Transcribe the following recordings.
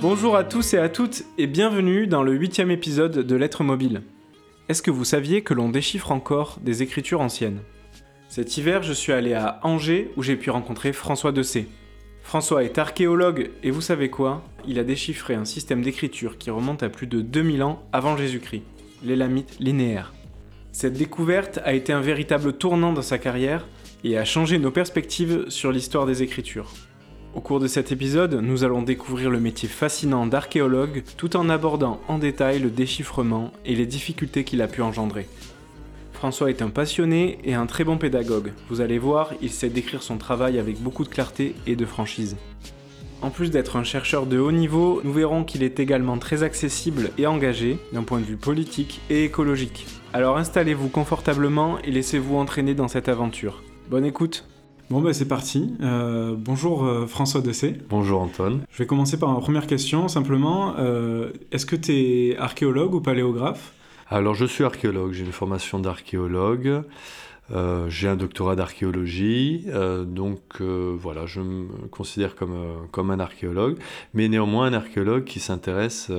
Bonjour à tous et à toutes et bienvenue dans le huitième épisode de Lettres mobiles. Est-ce que vous saviez que l'on déchiffre encore des écritures anciennes? Cet hiver, je suis allé à Angers où j'ai pu rencontrer François Dessay. François est archéologue et vous savez quoi? Il a déchiffré un système d'écriture qui remonte à plus de 2000 ans avant Jésus-Christ, l'élamite linéaire. Cette découverte a été un véritable tournant dans sa carrière et a changé nos perspectives sur l'histoire des écritures. Au cours de cet épisode, nous allons découvrir le métier fascinant d'archéologue tout en abordant en détail le déchiffrement et les difficultés qu'il a pu engendrer. François est un passionné et un très bon pédagogue. Vous allez voir, il sait décrire son travail avec beaucoup de clarté et de franchise. En plus d'être un chercheur de haut niveau, nous verrons qu'il est également très accessible et engagé d'un point de vue politique et écologique. Alors installez-vous confortablement et laissez-vous entraîner dans cette aventure. Bonne écoute Bon bah c'est parti. Euh, bonjour euh, François Dessay. Bonjour Antoine. Je vais commencer par ma première question simplement. Euh, est-ce que tu es archéologue ou paléographe? Alors je suis archéologue, j'ai une formation d'archéologue. Euh, j'ai un doctorat d'archéologie, euh, donc euh, voilà, je me considère comme, comme un archéologue, mais néanmoins un archéologue qui s'intéresse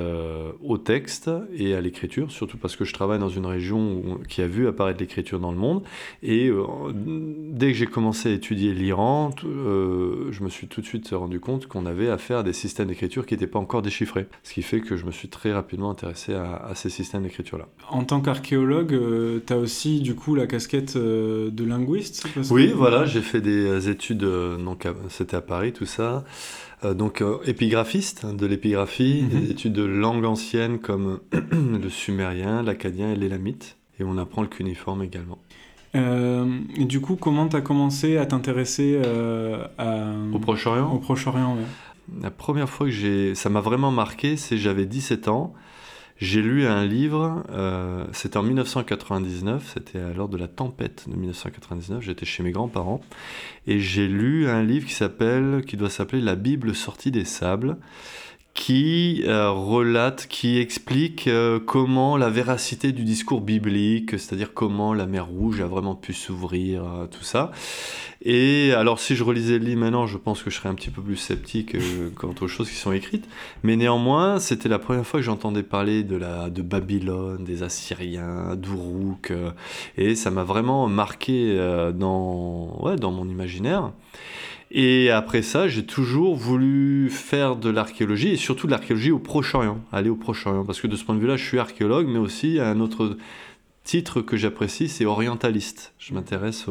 au texte et à l'écriture, surtout parce que je travaille dans une région qui a vu apparaître l'écriture dans le monde. Et dès que j'ai commencé à étudier l'Iran, je me suis tout de suite rendu compte qu'on avait affaire à des systèmes d'écriture qui n'étaient pas encore déchiffrés, ce qui fait que je me suis très rapidement intéressé à, à ces systèmes d'écriture-là. En tant qu'archéologue, tu as aussi du coup la casquette de linguiste Oui, voilà, j'ai fait des euh, études, euh, donc c'était à Paris tout ça. Euh, donc épigraphiste hein, de l'épigraphie, mhm. des études de langue ancienne comme le sumérien, l'acadien et l'élamite. Et on apprend le cuniforme également. et du coup, comment tu as commencé à t'intéresser au Proche-Orient? Au Proche-Orient, La première fois que j'ai... Ça m'a vraiment marqué, c'est j'avais 17 ans. J'ai lu un livre, euh, c'était en 1999, c'était lors de la tempête de 1999, j'étais chez mes grands-parents, et j'ai lu un livre qui s'appelle, qui doit s'appeler La Bible sortie des sables, qui euh, relate, qui explique euh, comment la véracité du discours biblique, c'est-à-dire comment la mer Rouge a vraiment pu s'ouvrir, tout ça. Et alors, si je relisais le livre maintenant, je pense que je serais un petit peu plus sceptique euh, quant aux choses qui sont écrites. Mais néanmoins, c'était la première fois que j'entendais parler de, la, de Babylone, des Assyriens, d'Uruk. Et ça m'a vraiment marqué dans, ouais, dans mon imaginaire. Et après ça, j'ai toujours voulu faire de l'archéologie et surtout de l'archéologie au Proche-Orient, aller au Proche-Orient. Parce que de ce point de vue-là, je suis archéologue, mais aussi un autre titre que j'apprécie, c'est orientaliste. Je m'intéresse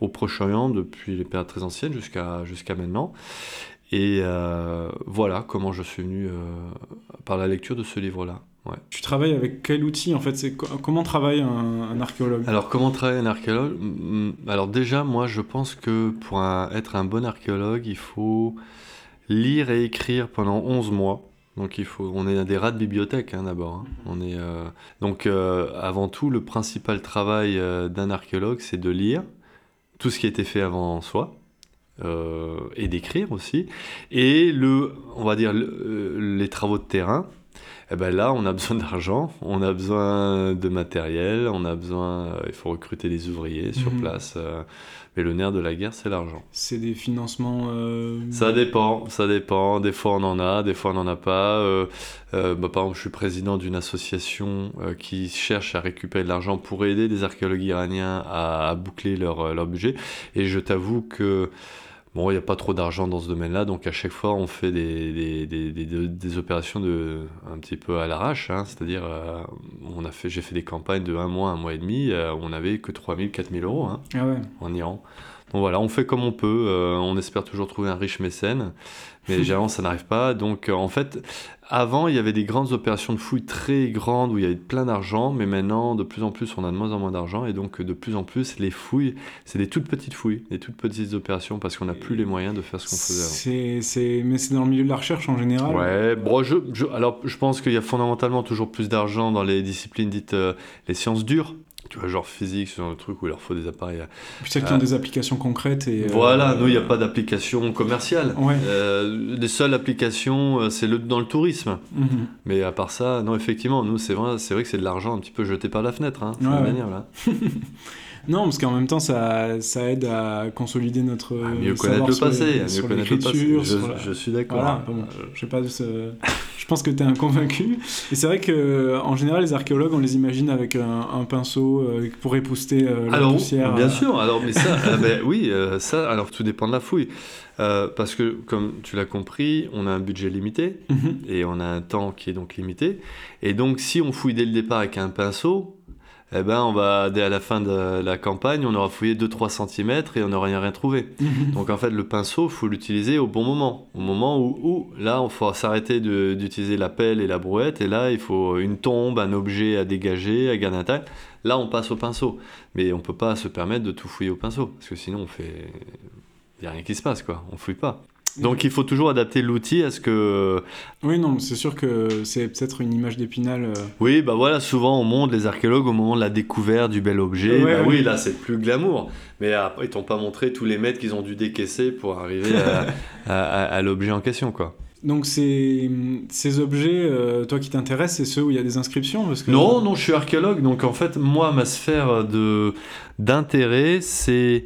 au, Proche-Orient depuis les périodes très anciennes jusqu'à jusqu'à maintenant. Et euh, voilà comment je suis venu euh, par la lecture de ce livre-là. Ouais. Tu travailles avec quel outil en fait c'est Comment travaille un, archéologue? Alors comment travaille un archéologue? Alors déjà moi je pense que pour être un bon archéologue il faut lire et écrire pendant 11 mois. Donc il faut, on est des rats de bibliothèque hein, d'abord. Hein. On est euh, donc euh, avant tout le principal travail euh, d'un archéologue, c'est de lire tout ce qui a été fait avant soi et d'écrire aussi. Et le, on va dire les travaux de terrain. Eh ben là, on a besoin d'argent, on a besoin de matériel, on a besoin, il faut recruter des ouvriers sur mhm. place. Mais le nerf de la guerre, c'est l'argent. C'est des financements. Euh, ça dépend, ça dépend. Des fois on en a, des fois on n'en a pas. Euh, euh, bah, par exemple, je suis président d'une association qui cherche à récupérer de l'argent pour aider des archéologues iraniens à, boucler leur, leur budget. Et je t'avoue que Bon, il n'y a pas trop d'argent dans ce domaine-là, donc à chaque fois on fait des, des, des, des, opérations de, un petit peu à l'arrache, hein, c'est-à-dire euh, on a fait, j'ai fait des campagnes de un mois, un mois et demi, euh, on n'avait que 3000, 4000 euros hein, ah ouais. en Iran. Donc voilà, on fait comme on peut, euh, on espère toujours trouver un riche mécène, mais généralement ça n'arrive pas. Donc en fait, avant il y avait des grandes opérations de fouilles très grandes où il y avait plein d'argent, mais maintenant de plus en plus on a de moins en moins d'argent et donc de plus en plus les fouilles, c'est des toutes petites fouilles, des toutes petites opérations parce qu'on n'a plus les moyens de faire ce qu'on faisait avant. C'est, mais c'est dans le milieu de la recherche en général. Ouais, bon, je, alors je pense qu'il y a fondamentalement toujours plus d'argent dans les disciplines dites euh, les sciences dures tu vois, genre physique, sur un truc où il leur faut des appareils. Puis celles qui ont des applications concrètes. Et, euh, voilà, nous, il n'y a pas d'application commerciale. Euh, les seules applications, euh, c'est le, dans le tourisme. Mhm. Mais à part ça, non, effectivement, nous, c'est vrai, vrai que c'est de l'argent un petit peu jeté par la fenêtre, hein, manière, là. Non, parce qu'en même temps, ça, ça aide à consolider notre. À mieux savoir connaître le les- passé, mieux connaître le passé. Je, sur la- je suis d'accord. Voilà, bon, je sais pas, ce- je pense que tu es un convaincu. Et c'est vrai que en général, les archéologues, on les imagine avec un, un pinceau euh, pour épousser euh, la Alors, poussière. bien euh, sûr. Alors, mais ça, ah ben oui, euh, ça. Alors, tout dépend de la fouille, Euh, parce que comme tu l'as compris, on a un budget limité mhm. et on a un temps qui est donc limité. Et donc, si on fouille dès le départ avec un pinceau, eh ben, on va dès à la fin de la campagne, on aura fouillé 2-3 cm et on n'aura rien, rien trouvé. Donc en fait, le pinceau, faut l'utiliser au bon moment. Au moment où, où là, il faut s'arrêter d'utiliser la pelle et la brouette. Et là, il faut une tombe, un objet à dégager, à garder intact. Là, on passe au pinceau. Mais on peut pas se permettre de tout fouiller au pinceau. Parce que sinon, on fait... Il n'y a rien qui se passe, quoi. On fouille pas. Donc il faut toujours adapter l'outil à ce que... Oui, non, c'est sûr que c'est peut-être une image d'épinal. euh, Oui, bah voilà, souvent on montre les archéologues au moment de la découverte du bel objet. Ouais, bah oui, là c'est plus glamour. Mais après, ils t'ont pas montré tous les mètres qu'ils ont dû décaisser pour arriver à, à- à- à l'objet en question, quoi. Donc ces, ces objets, euh, toi qui t'intéresse, c'est ceux où il y a des inscriptions parce que... Non, non, je suis archéologue, donc en fait, moi, ma sphère d'intérêt, c'est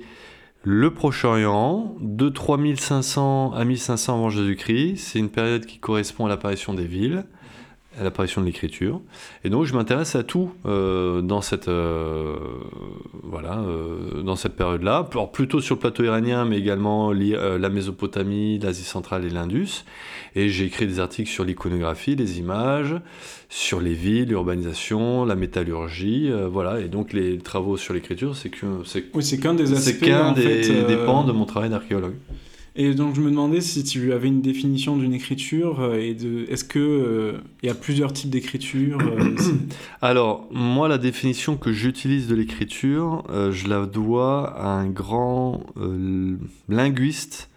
le Proche-Orient, de 3500 à 1500 avant Jésus-Christ. C'est une période qui correspond à l'apparition des villes, à l'apparition de l'écriture. Et donc, je m'intéresse à tout euh, dans cette euh, voilà euh, dans cette période-là. Alors, plutôt sur le plateau iranien, mais également la Mésopotamie, l'Asie centrale et l'Indus. Et j'ai écrit des articles sur l'iconographie, les images, sur les villes, l'urbanisation, la métallurgie, voilà. Et donc les travaux sur l'écriture, c'est que c'est Oui, c'est qu'un des c'est aspects. qu'un en des, fait, des pans de mon travail d'archéologue. Et donc je me demandais si tu avais une définition d'une écriture euh, et de est-ce que euh, il y a plusieurs types d'écriture euh, Alors, moi, la définition que j'utilise de l'écriture, euh, je la dois à un grand linguiste.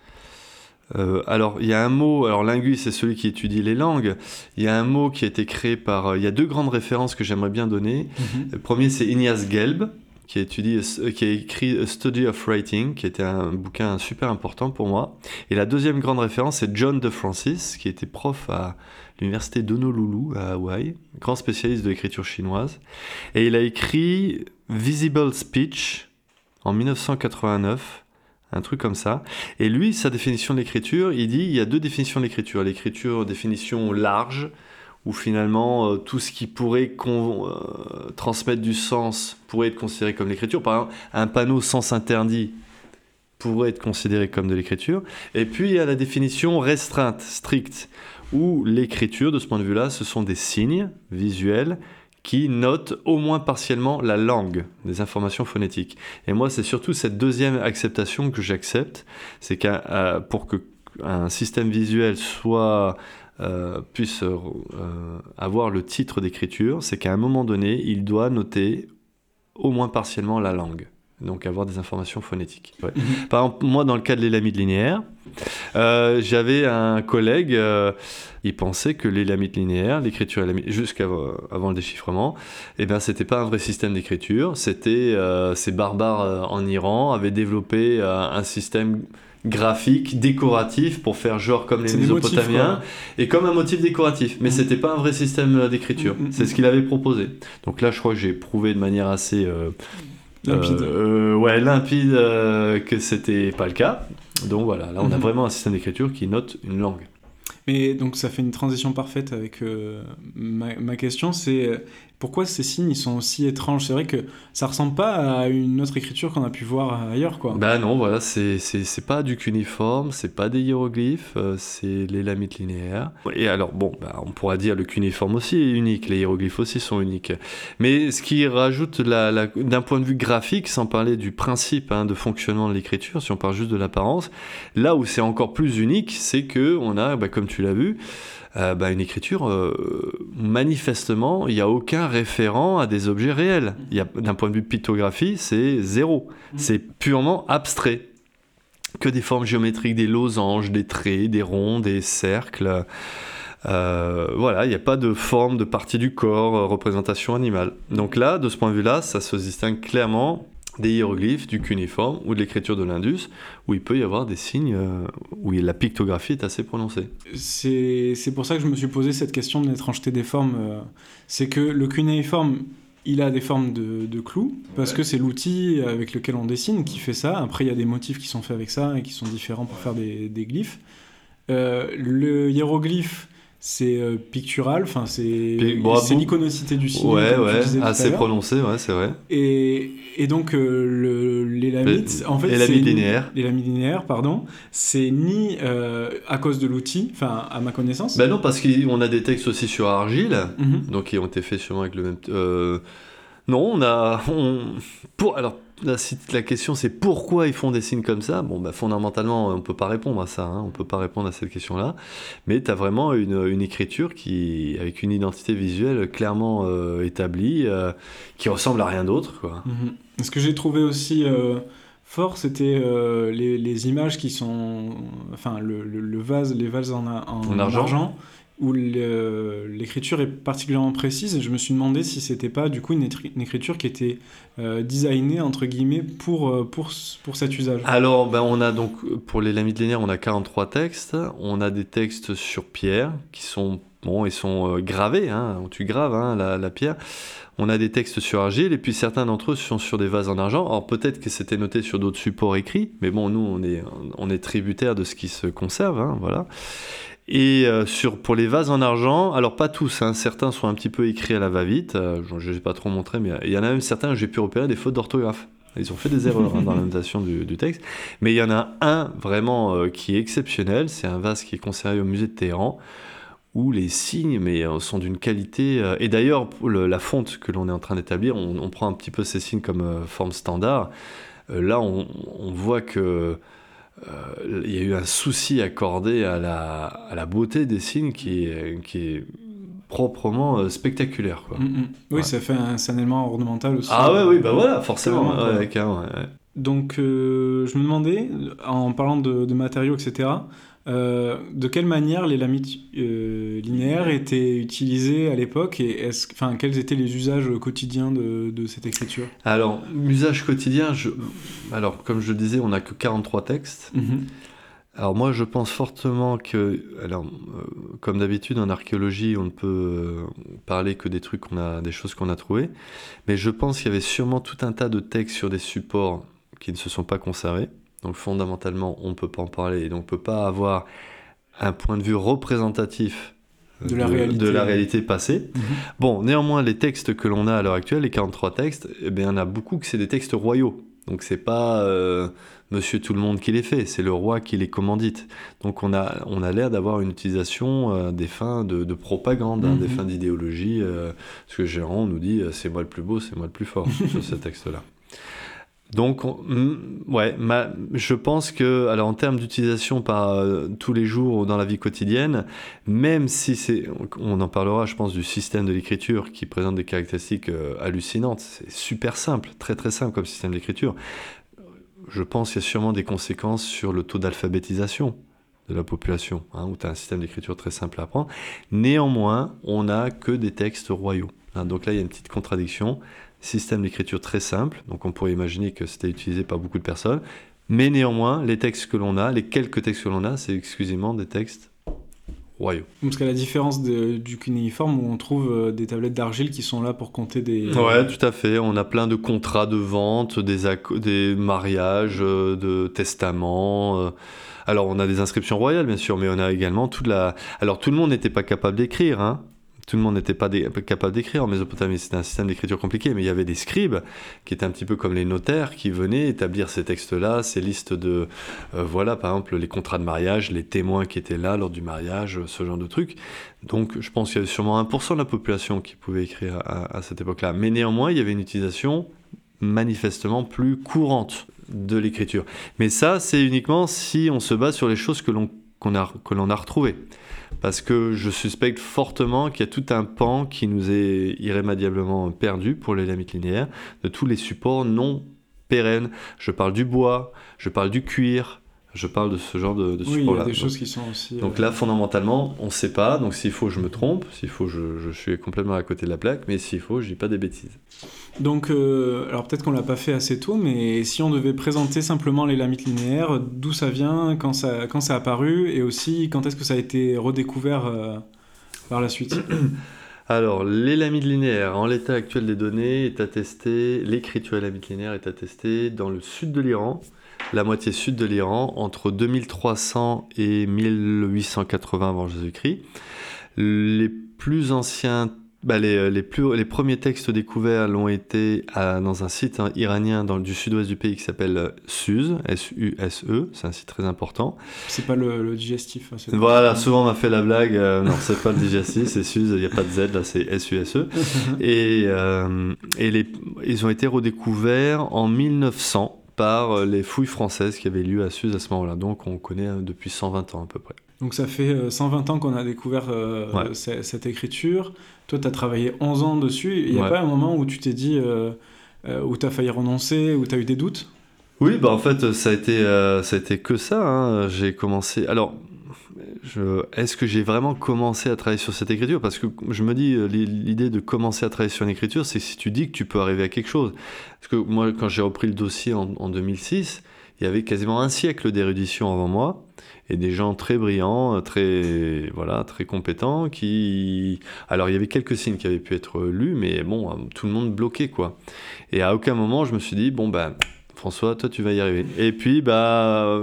Alors, il y a un mot, alors linguiste, c'est celui qui étudie les langues. Il y a un mot qui a été créé par. il y a deux grandes références que j'aimerais bien donner. Le premier, c'est Ignace Gelb, qui euh, qui a écrit A Study of Writing, qui était un bouquin super important pour moi. Et la deuxième grande référence, c'est John de Francis, qui était prof à l'université d'Honolulu, à Hawaï, grand spécialiste de l'écriture chinoise. Et il a écrit Visible Speech en 1989. Un truc comme ça. Et lui, sa définition de l'écriture, il dit il y a deux définitions de l'écriture. L'écriture, définition large, où finalement euh, tout ce qui pourrait euh, transmettre du sens pourrait être considéré comme l'écriture. Par exemple, un panneau sens interdit pourrait être considéré comme de l'écriture. Et puis il y a la définition restreinte, stricte, où l'écriture, de ce point de vue-là, ce sont des signes visuels qui notent au moins partiellement la langue, des informations phonétiques. Et moi, c'est surtout cette deuxième acceptation que j'accepte, c'est qu'un euh, pour que un système visuel soit euh, puisse euh, avoir le titre d'écriture, c'est qu'à un moment donné, il doit noter au moins partiellement la langue. Donc avoir des informations phonétiques. Ouais. Mhm. Par exemple, moi, dans le cas de l'élamite linéaire, euh, j'avais un collègue, euh, il pensait que l'élamite linéaire, l'écriture élamite, jusqu'avant avant le déchiffrement, eh ben, c'était pas un vrai système d'écriture. C'était euh, ces barbares euh, en Iran avaient développé euh, un système graphique, décoratif, pour faire genre comme les motifs, Mésopotamiens, et comme un motif décoratif. Mais Mhm. c'était pas un vrai système euh, d'écriture. Mhm, C'est ce qu'il avait proposé. Donc là, je crois que j'ai prouvé de manière assez euh, limpide. euh, ouais, limpide euh, que c'était pas le cas. Donc voilà, là on a Mhm. vraiment un système d'écriture qui note une langue. Mais donc ça fait une transition parfaite avec euh, ma, ma question, c'est pourquoi ces signes ils sont aussi étranges? C'est vrai que ça ressemble pas à une autre écriture qu'on a pu voir ailleurs, quoi. Bah non, voilà, c'est pas du cuniforme, c'est pas des hiéroglyphes, euh, c'est les lamites linéaires. Et alors, bon, bah, on pourra dire le cuniforme aussi est unique, les hiéroglyphes aussi sont uniques. Mais ce qui rajoute, la- la- d'un point de vue graphique, sans parler du principe hein, de fonctionnement de l'écriture, si on parle juste de l'apparence, là où c'est encore plus unique, c'est que on a, bah, comme tu l'as vu, euh, bah, une écriture, euh, manifestement, il n'y a aucun référent à des objets réels. D'un point de vue pictographie, c'est zéro. C'est purement abstrait. Que des formes géométriques, des losanges, des traits, des ronds, des cercles. Euh, voilà, il n'y a pas de forme de partie du corps, représentation animale. Donc là, de ce point de vue-là, ça se distingue clairement des hiéroglyphes, du cuniforme ou de l'écriture de l'Indus, où il peut y avoir des signes euh, où la pictographie est assez prononcée. C'est c'est pour ça que je me suis posé cette question de l'étrangeté des formes. euh, c'est que le cunéiforme, il a des formes de, de clous, parce que c'est l'outil avec lequel on dessine qui fait ça. Après, il y a des motifs qui sont faits avec ça et qui sont différents pour faire des, des glyphes. Euh, le hiéroglyphe, c'est euh, pictural, enfin c'est c'est l'iconicité du signe. Ouais, ouais, assez prononcé, ouais, c'est vrai. Et, et donc euh, le, l'élamite, Les- en fait, l'élamite c'est- linéaire. l'élamite linéaire, pardon, c'est ni euh, à cause de l'outil, enfin à ma connaissance. Ben non, parce qu'on a des textes aussi sur argile, Mhm. donc qui ont été faits sûrement avec le même. euh, Non, on a. on- Pour... Alors, la, si la question c'est pourquoi ils font des signes comme ça Bon, bah, fondamentalement, on peut pas répondre à ça, hein, on peut pas répondre à cette question-là. Mais tu as vraiment une, une écriture qui, avec une identité visuelle clairement euh, établie, euh, qui ressemble à rien d'autre, quoi. Mhm. Ce que j'ai trouvé aussi euh, fort, c'était les, les images qui sont, enfin le, le- le vase, les vases en, a- en En argent. Où l'écriture est particulièrement précise. Je me suis demandé si c'était pas du coup une, écriture qui était euh, designée entre guillemets pour euh, pour pour cet usage. Alors, ben, on a donc, pour les lamites linéaires, on a 43 textes. On a des textes sur pierre qui sont, bon, ils sont euh, gravés, hein, tu graves hein, la, la pierre. On a des textes sur argile et puis certains d'entre eux sont sur des vases en argent. Alors peut-être que c'était noté sur d'autres supports écrits, mais bon, nous, on est, on est tributaire de ce qui se conserve, hein, voilà. Et euh, sur, pour les vases en argent, alors pas tous, hein, certains sont un petit peu écrits à la va-vite, euh, je n'ai pas trop montré, mais il y en a même certains où j'ai pu repérer des fautes d'orthographe. Ils ont fait des erreurs hein, dans la du, texte. Mais il y en a un vraiment euh, qui est exceptionnel, c'est un vase qui est conservé au musée de Téhéran, où les signes euh, sont d'une qualité... euh, et d'ailleurs, la fonte que l'on est en train d'établir, on, prend un petit peu ces signes comme euh, forme standard. Euh, là, on voit que... euh, il y a eu un souci accordé à la, à la beauté des signes qui est, qui est proprement euh, spectaculaire. Quoi. Mhm. Oui, Ouais. ça fait un, un élément ornemental aussi. Ah ouais, oui, bah voilà, forcément. Carrément, quoi. ouais, carrément, ouais. Donc, euh, je me demandais, en parlant de, de matériaux, etc., euh, de quelle manière les lamites euh, linéaires étaient utilisées à l'époque et est-ce, enfin, quels étaient les usages quotidiens de, de cette écriture? Alors, usage quotidien, je... alors comme je le disais, on n'a que 43 textes. Mhm. Alors moi, je pense fortement que, alors, euh, comme d'habitude en archéologie, on ne peut parler que des trucs qu'on a, des choses qu'on a trouvées, mais je pense qu'il y avait sûrement tout un tas de textes sur des supports qui ne se sont pas conservés. Donc fondamentalement, on ne peut pas en parler et donc on ne peut pas avoir un point de vue représentatif euh, De la réalité. de la réalité passée. Mhm. Bon, néanmoins, les textes que l'on a à l'heure actuelle, les 43 textes, eh bien, il y en a beaucoup que c'est des textes royaux. Donc c'est pas euh, Monsieur tout le monde qui les fait, c'est le roi qui les commandite. Donc on a, on a l'air d'avoir une utilisation euh, des fins de, de propagande, hein, Mhm. des fins d'idéologie. euh, parce que Géran nous dit c'est moi le plus beau, c'est moi le plus fort sur ce texte-là. Donc, on- ouais, je pense que, alors en termes d'utilisation par euh, tous les jours dans la vie quotidienne, même si c'est, on en parlera, je pense, du système de l'écriture qui présente des caractéristiques euh, hallucinantes, c'est super simple, très très simple comme système d'écriture. Je pense qu'il y a sûrement des conséquences sur le taux d'alphabétisation de la population, hein, où tu as un système d'écriture très simple à apprendre. Néanmoins, on n'a que des textes royaux. hein. donc là, il y a une petite contradiction système d'écriture très simple, donc on pourrait imaginer que c'était utilisé par beaucoup de personnes, mais néanmoins, les textes que l'on a, les quelques textes que l'on a, c'est exclusivement des textes royaux. Parce qu'à la différence de- du cunéiforme où on trouve euh, des tablettes d'argile qui sont là pour compter des. Ouais, tout à fait. On a plein de contrats de vente, des, des mariages, euh, de testaments. euh. Alors, on a des inscriptions royales, bien sûr, mais on a également toute la. Alors, tout le monde n'était pas capable d'écrire, hein. Tout le monde n'était pas capable d'écrire en Mésopotamie. C'était un système d'écriture compliqué, mais il y avait des scribes qui étaient un petit peu comme les notaires qui venaient établir ces textes-là, ces listes de. euh, voilà, par exemple, les contrats de mariage, les témoins qui étaient là lors du mariage, ce genre de trucs. Donc, je pense qu'il y avait sûrement 1% de la population qui pouvait écrire à, cette époque-là. Mais néanmoins, il y avait une utilisation manifestement plus courante de l'écriture. Mais ça, c'est uniquement si on se base sur les choses que l'on a retrouvées. Parce que je suspecte fortement qu'il y a tout un pan qui nous est irrémédiablement perdu pour les lamites linéaires, de tous les supports non pérennes. Je parle du bois, je parle du cuir, je parle de ce genre de, de Oui, il y a des Donc- choses qui sont aussi. euh, donc là, fondamentalement, on ne sait pas. Donc s'il faut, je me trompe. S'il faut, je, je suis complètement à côté de la plaque. Mais s'il faut, je dis pas des bêtises. Donc, euh, alors peut-être qu'on l'a pas fait assez tôt, mais si on devait présenter simplement les lamites linéaires, d'où ça vient, quand ça, quand ça a apparu, et aussi quand est-ce que ça a été redécouvert euh, par la suite? Alors, l'élamide linéaire, en l'état actuel des données, est attesté, l'écriture élamide linéaire est attestée dans le sud de l'Iran, la moitié sud de l'Iran, entre 2300 et 1880 avant Jésus-Christ. Les plus anciens bah, les, les, plus, les premiers textes découverts l'ont été à, dans un site hein, iranien dans, du sud-ouest du pays qui s'appelle Suse, S-U-S-E, c'est un site très important. C'est pas le, le digestif. Hein, voilà, souvent on m'a fait la blague, euh, non, c'est pas le digestif, c'est Suse, il n'y a pas de Z, là c'est S-U-S-E. et euh, et les, ils ont été redécouverts en 1900 par les fouilles françaises qui avaient lieu à Suse à ce moment-là, donc on connaît euh, depuis 120 ans à peu près. Donc ça fait 120 ans qu'on a découvert euh, cette écriture. Toi, tu as travaillé 11 ans dessus. Il n'y a pas un moment où tu t'es dit, euh, euh, où tu as failli renoncer, où tu as eu des doutes? Oui, bah en fait, ça a été, ça a été que ça. Hein. J'ai commencé. Alors. Est-ce que j'ai vraiment commencé à travailler sur cette écriture? Parce que je me dis, l'idée de commencer à travailler sur une écriture, c'est si tu dis que tu peux arriver à quelque chose. Parce que moi, quand j'ai repris le dossier en, en 2006, il y avait quasiment un siècle d'érudition avant moi et des gens très brillants, très voilà, très compétents qui alors il y avait quelques signes qui avaient pu être lus mais bon, tout le monde bloqué quoi. Et à aucun moment je me suis dit bon ben François, toi tu vas y arriver. Et puis bah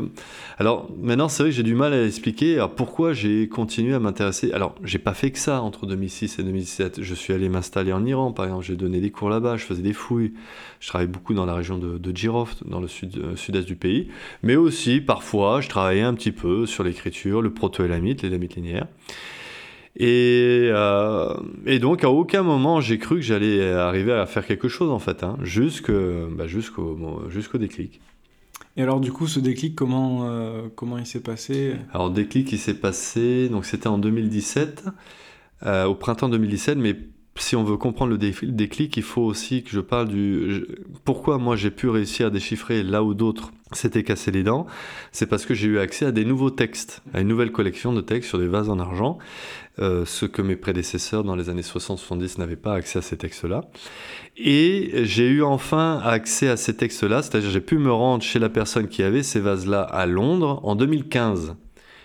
alors maintenant c'est vrai que j'ai du mal à expliquer pourquoi j'ai continué à m'intéresser. Alors j'ai pas fait que ça entre 2006 et 2017. Je suis allé m'installer en Iran par exemple, j'ai donné des cours là-bas, je faisais des fouilles. Je travaillais beaucoup dans la région de, de dans le sud, euh, sud-est du pays, mais aussi parfois je travaillais un petit peu sur l'écriture, le proto-élamite, l'élamite linéaire. Et, euh, et, donc, à aucun moment, j'ai cru que j'allais arriver à faire quelque chose, en fait, hein, bah, jusqu'au jusqu'au déclic. Et alors, du coup, ce déclic, comment, euh, comment il s'est passé? Alors, déclic, il s'est passé, donc c'était en 2017, euh, au printemps 2017, mais si on veut comprendre le déclic, il faut aussi que je parle du pourquoi moi j'ai pu réussir à déchiffrer là où d'autres s'étaient cassés les dents. C'est parce que j'ai eu accès à des nouveaux textes, à une nouvelle collection de textes sur des vases en argent, euh, ce que mes prédécesseurs dans les années 60-70 n'avaient pas accès à ces textes-là. Et j'ai eu enfin accès à ces textes-là, c'est-à-dire j'ai pu me rendre chez la personne qui avait ces vases-là à Londres en 2015.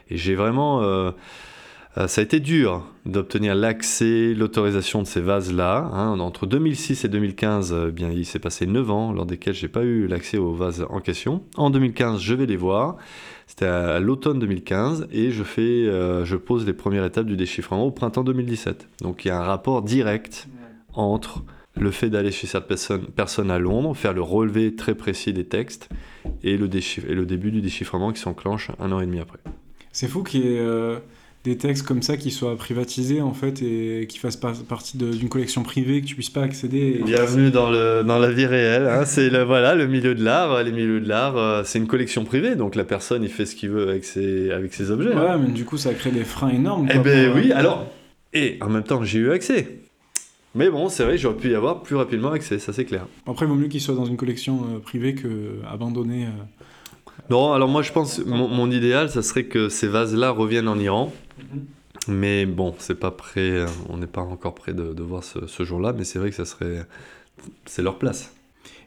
Et j'ai vraiment euh, euh, ça a été dur d'obtenir l'accès, l'autorisation de ces vases-là. Hein. Entre 2006 et 2015, euh, bien, il s'est passé 9 ans lors desquels j'ai pas eu l'accès aux vases en question. En 2015, je vais les voir. C'était à l'automne 2015 et je, fais, euh, je pose les premières étapes du déchiffrement au printemps 2017. Donc il y a un rapport direct entre le fait d'aller chez cette personne, à Londres, faire le relevé très précis des textes et le, et le début du déchiffrement qui s'enclenche un an et demi après. C'est fou qu'il y ait des textes comme ça qui soient privatisés en fait et qui fassent partie d'une collection privée que tu puisses pas accéder. Bienvenue dans, le, dans la vie réelle. Hein. c'est le, voilà, le milieu de l'art. Les milieux de l'art, euh, c'est une collection privée, donc la personne il fait ce qu'il veut avec ses, avec ses objets. Ouais, mais du coup ça crée des freins énormes. Eh ben oui, alors. Et en même temps j'ai eu accès. Mais bon, c'est vrai, j'aurais pu y avoir plus rapidement accès, ça c'est clair. Après, il vaut mieux qu'il soit dans une collection euh, privée que abandonné. Euh, non, alors moi je pense, mon, mon, idéal, ça serait que ces vases-là reviennent en Iran. Mhm. Mais bon, c'est pas prêt, on n'est pas encore prêt de, voir ce, jour-là, mais c'est vrai que ça serait, c'est leur place.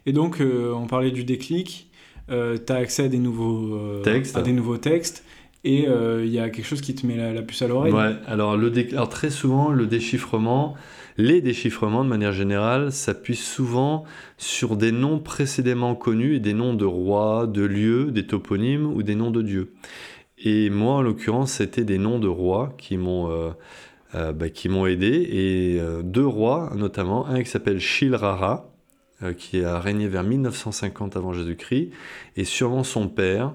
Et donc, euh, on parlait du déclic, euh, tu as accès à des nouveaux euh, textes, à des nouveaux textes, et il y a quelque chose qui te met la, puce à l'oreille. Ouais, alors, le alors très souvent, le déchiffrement, les déchiffrements de manière générale s'appuient souvent sur des noms précédemment connus et des noms de rois, de lieux, des toponymes ou des noms de dieux. Et moi, en l'occurrence, c'était des noms de rois qui m'ont euh, euh, bah, aidé. Et euh, deux rois, notamment, un qui s'appelle Shilrara, qui a régné vers 1950 avant Jésus-Christ, et sûrement son père,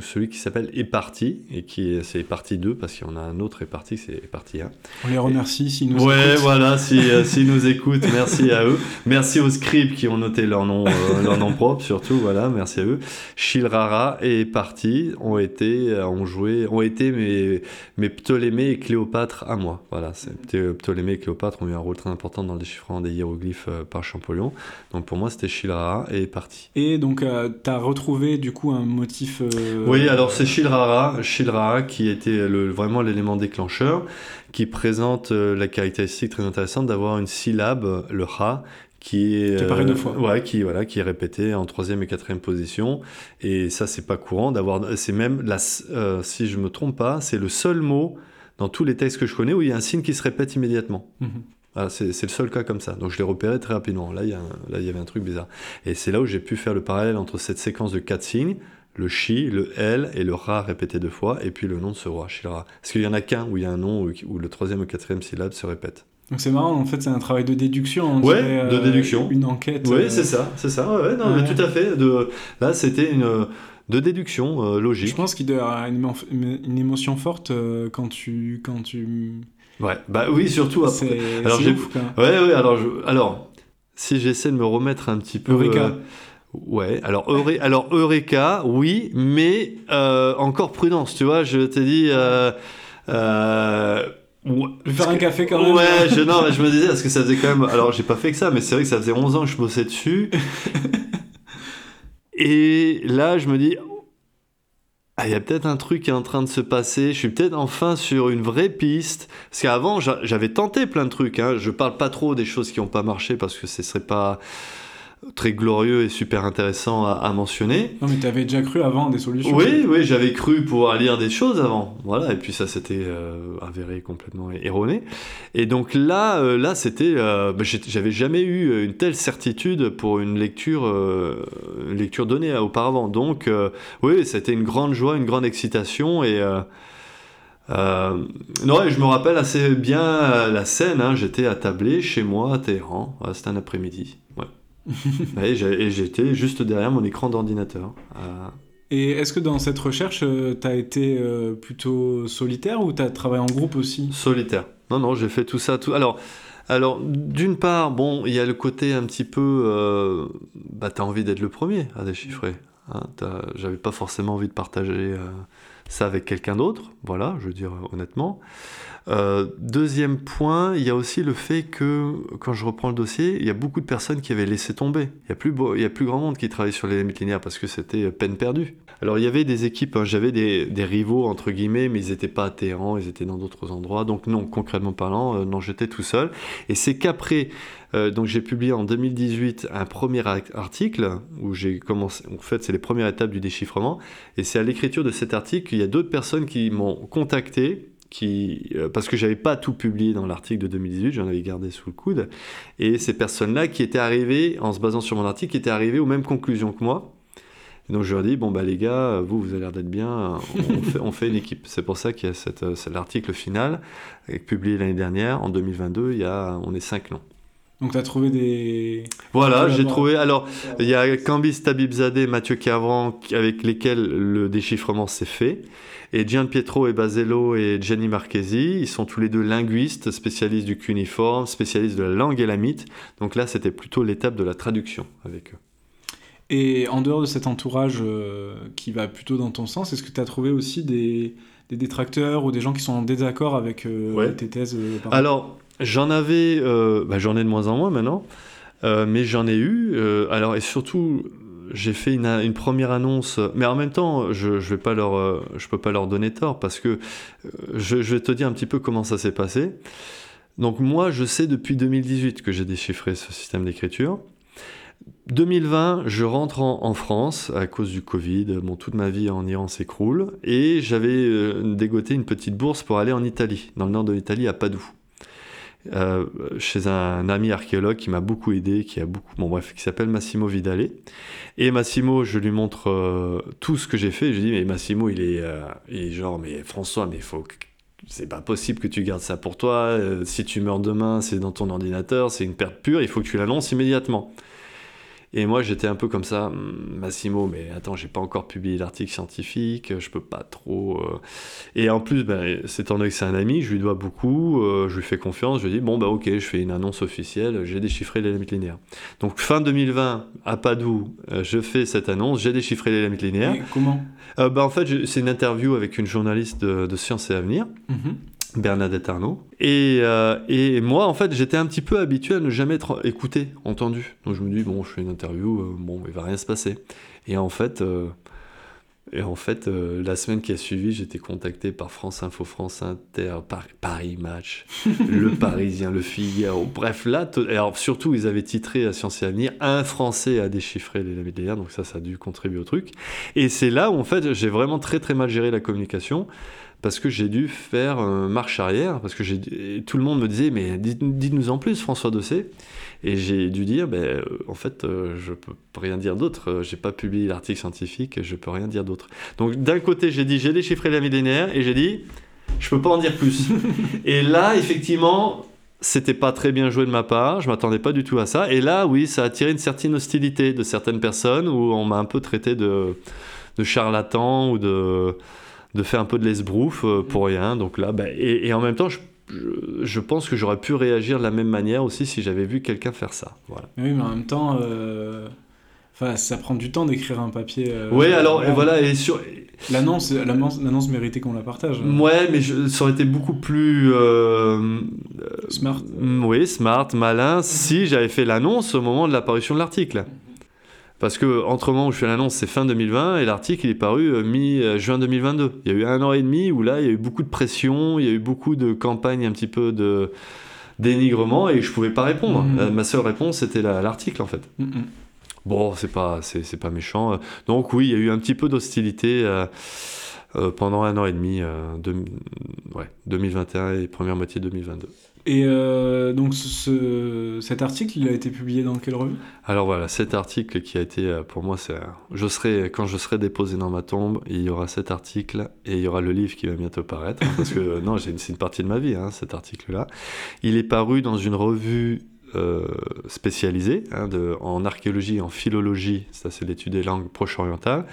celui qui s'appelle Éparti, et qui est, c'est Éparti 2, parce qu'il y en a un autre Éparti, c'est Éparti 1. On les remercie s'ils nous ouais, écoutent. voilà, s'ils euh, si, nous écoutent, merci à eux. Merci aux scribes qui ont noté leur nom, euh, leur nom propre, surtout, voilà, merci à eux. Shilrara et Éparti ont été, ont joué, ont été mes, mes Ptolémée et Cléopâtre à moi. Voilà, Ptolémée et Cléopâtre ont eu un rôle très important dans le déchiffrement des hiéroglyphes par Champollion. Donc pour moi, c'était Shilrara et Éparti. Et donc, tu as retrouvé du coup un motif euh, oui, alors c'est Shilrara, Shilrara qui était le, vraiment l'élément déclencheur, qui présente euh, la caractéristique très intéressante d'avoir une syllabe, le ha, qui est, qui deux fois. Ouais, qui voilà, qui est répété en troisième et quatrième position. Et ça, c'est pas courant d'avoir. C'est même la, euh, si je me trompe pas, c'est le seul mot dans tous les textes que je connais où il y a un signe qui se répète immédiatement. Mhm. Ah, c'est c'est le seul cas comme ça. Donc je l'ai repéré très rapidement. Là, il y, a là, il y avait un truc bizarre. Et c'est là où j'ai pu faire le parallèle entre cette séquence de quatre signes, le chi, le L et le ra répété deux fois, et puis le nom de ce roi, Shilra. Parce qu'il y en a qu'un où il y a un nom où, le troisième ou quatrième syllabe se répète. Donc c'est marrant, en fait, c'est un travail de déduction. on Ouais, dirait, de déduction. Une enquête. Oui, euh, c'est ça, c'est ça. Ouais, mais tout à fait. De, là, c'était une de déduction euh, Je logique. pense qu'il doit y avoir une, émo- une émotion forte euh, quand tu. Quand tu... Ouais, bah oui, surtout après. C'est Alors, j'ai-. Ouais, ouais. Alors, je- alors, si j'essaie de me remettre un petit peu. Eureka. Ouais, alors, Euré- alors Eureka, oui, mais euh, encore prudence, tu vois, je t'ai dit. Euh, euh, ouais, Je vais faire un café quand même. Ouais, je, non, je me disais, parce que ça faisait quand même. Alors, j'ai pas fait que ça, mais c'est vrai que ça faisait 11 ans que je bossais dessus. Et là, je me dis. Ah, il y a peut-être un truc qui est en train de se passer. Je suis peut-être enfin sur une vraie piste. Parce qu'avant, j'a- j'avais tenté plein de trucs. Hein. Je parle pas trop des choses qui n'ont pas marché parce que ce serait pas très glorieux et super intéressant à, à mentionner. Non, mais t'avais déjà cru avant des solutions. Oui, oui, j'avais cru pouvoir lire des choses avant. Voilà, et puis ça s'était euh, avéré complètement erroné. Et donc là, euh, là, c'était, euh, bah, j'avais jamais eu une telle certitude pour une lecture, une lecture donnée auparavant. Donc, oui, c'était une grande joie, une grande excitation et. euh, non, et je me rappelle assez bien la scène. hein. J'étais attablé chez moi à Téhéran. C'était un après-midi. Ouais. et j'étais juste derrière mon écran d'ordinateur. Euh, Et est-ce que dans cette recherche, euh, t'as été euh, plutôt solitaire ou t'as travaillé en groupe aussi? Solitaire. Non, non, j'ai fait tout ça. Tout... Alors, alors d'une part, bon, il y a le côté un petit peu. Euh, bah, t'as envie d'être le premier à déchiffrer. Hein, J'avais pas forcément envie de partager euh, ça avec quelqu'un d'autre. Voilà, je veux dire euh, honnêtement. Euh, deuxième point, il y a aussi le fait que quand je reprends le dossier, il y a beaucoup de personnes qui avaient laissé tomber. Il y a plus, il y a plus grand monde qui travaille sur les limites linéaires parce que c'était peine perdue. Alors il y avait des équipes, hein, j'avais des, des rivaux entre guillemets, mais ils n'étaient pas à Téhéran, ils étaient dans d'autres endroits. Donc non, concrètement parlant, euh, non, j'étais tout seul. Et c'est qu'après, euh, donc j'ai publié en 2018 un premier article où j'ai commencé. En fait, c'est les premières étapes du déchiffrement. Et c'est à l'écriture de cet article qu'il y a d'autres personnes qui m'ont contacté. Qui, euh, parce que j'avais pas tout publié dans l'article de 2018, j'en avais gardé sous le coude, et ces personnes-là qui étaient arrivées, en se basant sur mon article, qui étaient arrivées aux mêmes conclusions que moi, et donc je leur dis, bon bah les gars, vous, vous avez l'air d'être bien, on fait, on fait une équipe. C'est pour ça qu'il y a cette, euh, l'article final, euh, publié l'année dernière, en 2022, il y a, on est cinq noms. Donc t'as trouvé des. Voilà, j'ai trouvé, alors, il y a Cambis Tabibzadeh, Mathieu Cavran, avec lesquels le déchiffrement s'est fait. Et Gian Pietro et Basello et Gianni Marchesi, ils sont tous les deux linguistes, spécialistes du cuneiforme, spécialistes de la langue élamite. Donc là, c'était plutôt l'étape de la traduction avec eux. Et en dehors de cet entourage euh, qui va plutôt dans ton sens, est-ce que tu as trouvé aussi des, des détracteurs ou des gens qui sont en désaccord avec euh, Ouais. tes thèses euh, Alors, j'en avais, bah, j'en ai de moins en moins maintenant, mais j'en ai eu. alors, et surtout, j'ai fait une, une première annonce, mais en même temps, je, je vais pas leur, euh, je peux pas leur donner tort parce que euh, je, je vais te dire un petit peu comment ça s'est passé. Donc moi, je sais depuis 2018 que j'ai déchiffré ce système d'écriture. 2020, je rentre en, France à cause du Covid. Toute ma vie en Iran s'écroule. Et j'avais euh, dégoté une petite bourse pour aller en Italie, dans le nord de l'Italie, à Padoue. Euh, chez un ami archéologue qui m'a beaucoup aidé, qui a beaucoup, bon bref, qui s'appelle Massimo Vidale. Et Massimo, je lui montre euh, tout ce que j'ai fait. Je lui dis, mais Massimo, il est, il genre, mais François, mais faut c'est pas possible que tu gardes ça pour toi. Si tu meurs demain, c'est dans ton ordinateur, c'est une perte pure, il faut que tu l'annonces immédiatement. Et moi, j'étais un peu comme ça, Hum, Massimo, mais attends, j'ai pas encore publié l'article scientifique, je peux pas trop. euh. Et en plus, c'est donné que c'est un ami, je lui dois beaucoup, euh, je lui fais confiance, je lui dis, bon, bah ok, je fais une annonce officielle, j'ai déchiffré les limites linéaires. Donc, fin 2020, à Padoue, euh, je fais cette annonce, j'ai déchiffré les limites linéaires. Et comment? Bah, en fait, c'est une interview avec une journaliste de, de Sciences et Avenir. Mhm. Bernadette Arnault. Et, euh, et moi, en fait, j'étais un petit peu habitué à ne jamais être écouté, entendu. Donc je me dis, bon, je fais une interview, euh, bon, il va rien se passer. Et en fait, euh, et en fait la semaine qui a suivi, j'étais contacté par France Info, France Inter, Par- Paris Match, Le Parisien, Le Figaro. Bref, là, alors surtout, ils avaient titré à Sciences et Avenir, un Français a déchiffré les lamites donc ça, ça a dû contribuer au truc. Et c'est là où, en fait, j'ai vraiment très très mal géré la communication. Parce que j'ai dû faire euh, marche arrière, parce que j'ai, tout le monde me disait, mais dites-nous en plus, François Dossé. Et j'ai dû dire, ben, euh, en fait, euh, je peux rien dire d'autre. J'ai pas publié l'article scientifique, je peux rien dire d'autre. Donc, d'un côté, j'ai dit, j'ai déchiffré la millénaire, et j'ai dit, je peux pas en dire plus. et là, effectivement, c'était pas très bien joué de ma part, je m'attendais pas du tout à ça. Et là, oui, ça a attiré une certaine hostilité de certaines personnes où on m'a un peu traité de, de charlatan ou de de faire un peu de l'esbrouf euh, pour mm. rien. Donc là, bah, et, en même temps, je, je, pense que j'aurais pu réagir de la même manière aussi si j'avais vu quelqu'un faire ça. Voilà. Oui, mais en même temps, euh, enfin, ça prend du temps d'écrire un papier. Euh, oui, alors et voilà, et sur l'annonce, l'annonce méritait qu'on la partage. Ouais, mais ça aurait été beaucoup plus smart. Oui, smart, malin, si j'avais fait l'annonce au moment de l'apparition de l'article. Parce que entre le moment où je fais l'annonce, c'est fin 2020 et l'article il est paru euh, mi-juin 2022. Il y a eu un an et demi où là il y a eu beaucoup de pression, il y a eu beaucoup de campagnes un petit peu de dénigrement et je pouvais pas répondre. Mm-hmm. Euh, ma seule réponse c'était l'article en fait. Mm-hmm. Bon, c'est pas c'est pas méchant. Donc oui, il y a eu un petit peu d'hostilité. Euh, pendant un an et demi, de, ouais, 2021 et première moitié 2022. Et euh, donc ce, cet article, il a été publié dans quelle revue? Alors voilà, cet article qui a été, euh, pour moi, c'est, je serai, quand je serai déposé dans ma tombe, il y aura cet article et il y aura le livre qui va bientôt paraître, parce que non, c'est une partie de ma vie, hein, cet article-là. Il est paru dans une revue euh, spécialisée hein, de, en archéologie, en philologie, ça c'est l'étude des langues proche-orientales,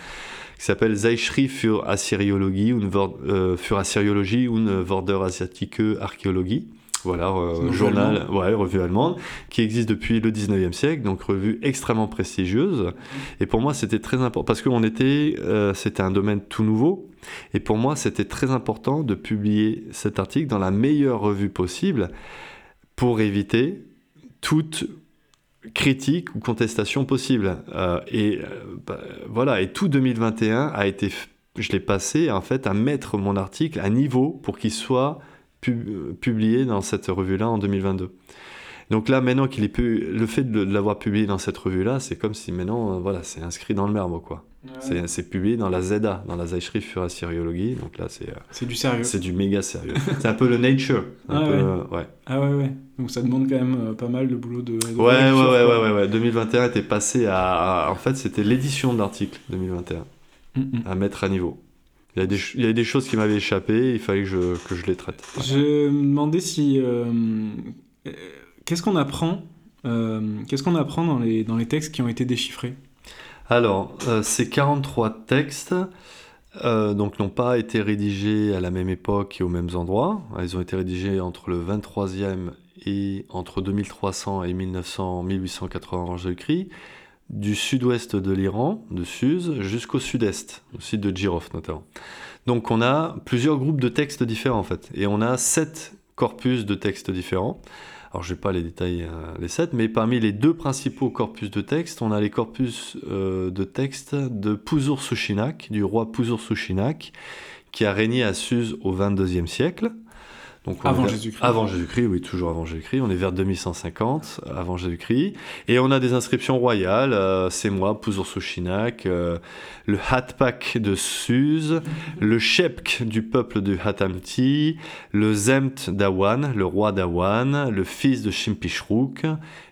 qui s'appelle Zeitschrift für Assyriologie, und, euh, für Assyriologie und Vorder Asiatische Archäologie voilà, euh, journal, ouais, revue allemande, qui existe depuis le 19e siècle, donc revue extrêmement prestigieuse. Et pour moi, c'était très important, parce que était, euh, c'était un domaine tout nouveau, et pour moi, c'était très important de publier cet article dans la meilleure revue possible pour éviter toute critique ou contestation possible. Euh, et bah, voilà, et tout 2021 a été, je l'ai passé en fait à mettre mon article à niveau pour qu'il soit publié dans cette revue-là en 2022. Donc là, maintenant qu'il est pu, le fait de l'avoir publié dans cette revue-là, c'est comme si maintenant, euh, voilà, c'est inscrit dans le marbre, quoi. C'est publié dans la ZA, dans la Zeitschrift für Assyriologie. Donc là, c'est. Euh, c'est du sérieux. C'est du méga sérieux. c'est un peu le Nature. ah, ouais. ouais. ah ouais, ouais. Donc ça demande quand même euh, pas mal de boulot de. ouais, ouais, ouais, ouais, ouais, 2021 était passé à. en fait, c'était l'édition de l'article 2021 mm, mm. à mettre à niveau. Il y, a des, il y a des choses qui m'avaient échappé, il fallait que je, que je les traite. Je me demandais si. Euh, qu'est-ce qu'on apprend euh, Qu'est-ce qu'on apprend dans les, dans les textes qui ont été déchiffrés? Alors, euh, ces 43 textes donc n'ont pas été rédigés à la même époque et aux mêmes endroits. Ils ont été rédigés entre le 23e et entre 2300 et 1900, 1880 en Jésus-Christ du sud-ouest de l'Iran, de Suse, jusqu'au sud-est, au site de Girov notamment. Donc on a plusieurs groupes de textes différents en fait, et on a sept corpus de textes différents. Alors je ne vais pas les détailler euh, les sept, mais parmi les deux principaux corpus de textes, on a les corpus euh, de textes de Puzur Sushinak, du roi Puzur Sushinak, qui a régné à Suse au XXIe siècle avant Jésus-Christ. Avant Jésus-Christ, oui, toujours avant Jésus-Christ. On est vers 2150 avant Jésus-Christ. Et on a des inscriptions royales. Euh, c'est moi, Puzur Sushinak, euh, le Hatpak de Suse, le Shepk du peuple de Hatamti, le Zemt d'Awan, le roi d'Awan, le fils de Shimpishruk.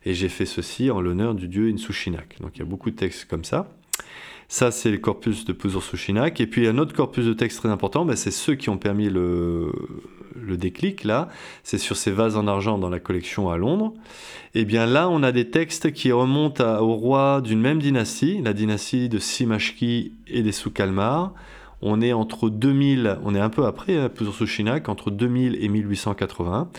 Et j'ai fait ceci en l'honneur du dieu Insushinak. Donc il y a beaucoup de textes comme ça. Ça, c'est le corpus de Puzur Sushinak. Et puis, un autre corpus de textes très important, ben, c'est ceux qui ont permis le, le déclic, là. C'est sur ces vases en argent dans la collection à Londres. Et eh bien là, on a des textes qui remontent au roi d'une même dynastie, la dynastie de Simashki et des Soukalmar. On est entre 2000, on est un peu après hein, Puzur Sushinak, entre 2000 et 1880.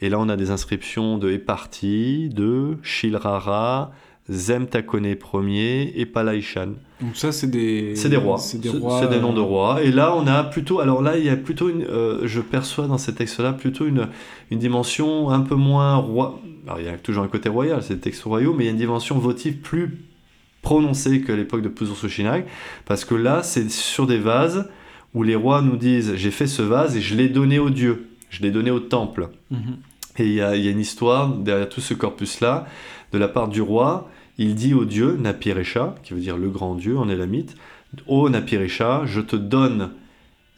Et là, on a des inscriptions de Eparti, de Shilrara, Zemtakone Ier et Palaishan. Donc ça, c'est des... C'est des rois. C'est des, des, noms de rois. Et là, on a plutôt... Alors là, il y a plutôt une... Euh, je perçois dans ces textes-là plutôt une, une dimension un peu moins roi... Alors il y a toujours un côté royal, c'est des textes royaux, mais il y a une dimension votive plus prononcée qu'à l'époque de Sushinak, parce que là, c'est sur des vases où les rois nous disent « j'ai fait ce vase et je l'ai donné au dieu, je l'ai donné au temple mhm. Et il y, a, il y a une histoire derrière tout ce corpus-là, de la part du roi, il dit au dieu Napirecha, qui veut dire le grand dieu en élamite, Ô Napirecha, je te donne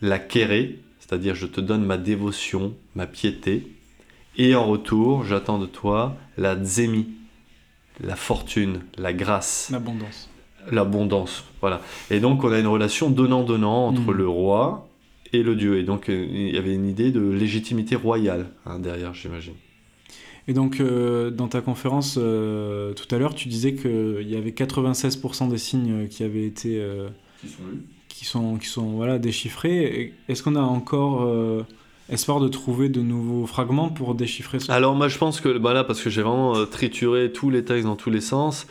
la kéré, C'est-à-dire, je te donne ma dévotion, ma piété, et en retour, j'attends de toi la zémi, la fortune, la grâce. L'abondance. L'abondance, voilà. Et donc, on a une relation donnant-donnant entre Mm. le roi et le dieu. Et donc, euh, il y avait une idée de légitimité royale hein, derrière, j'imagine. Et donc, euh, dans ta conférence euh, tout à l'heure, tu disais qu'il y avait 96% des signes qui avaient été. euh, qui sont, qui sont voilà, déchiffrés. Est-ce qu'on a encore euh, espoir de trouver de nouveaux fragments pour déchiffrer ce Alors moi je pense que bah là parce que j'ai vraiment euh, trituré tous les textes dans tous les sens.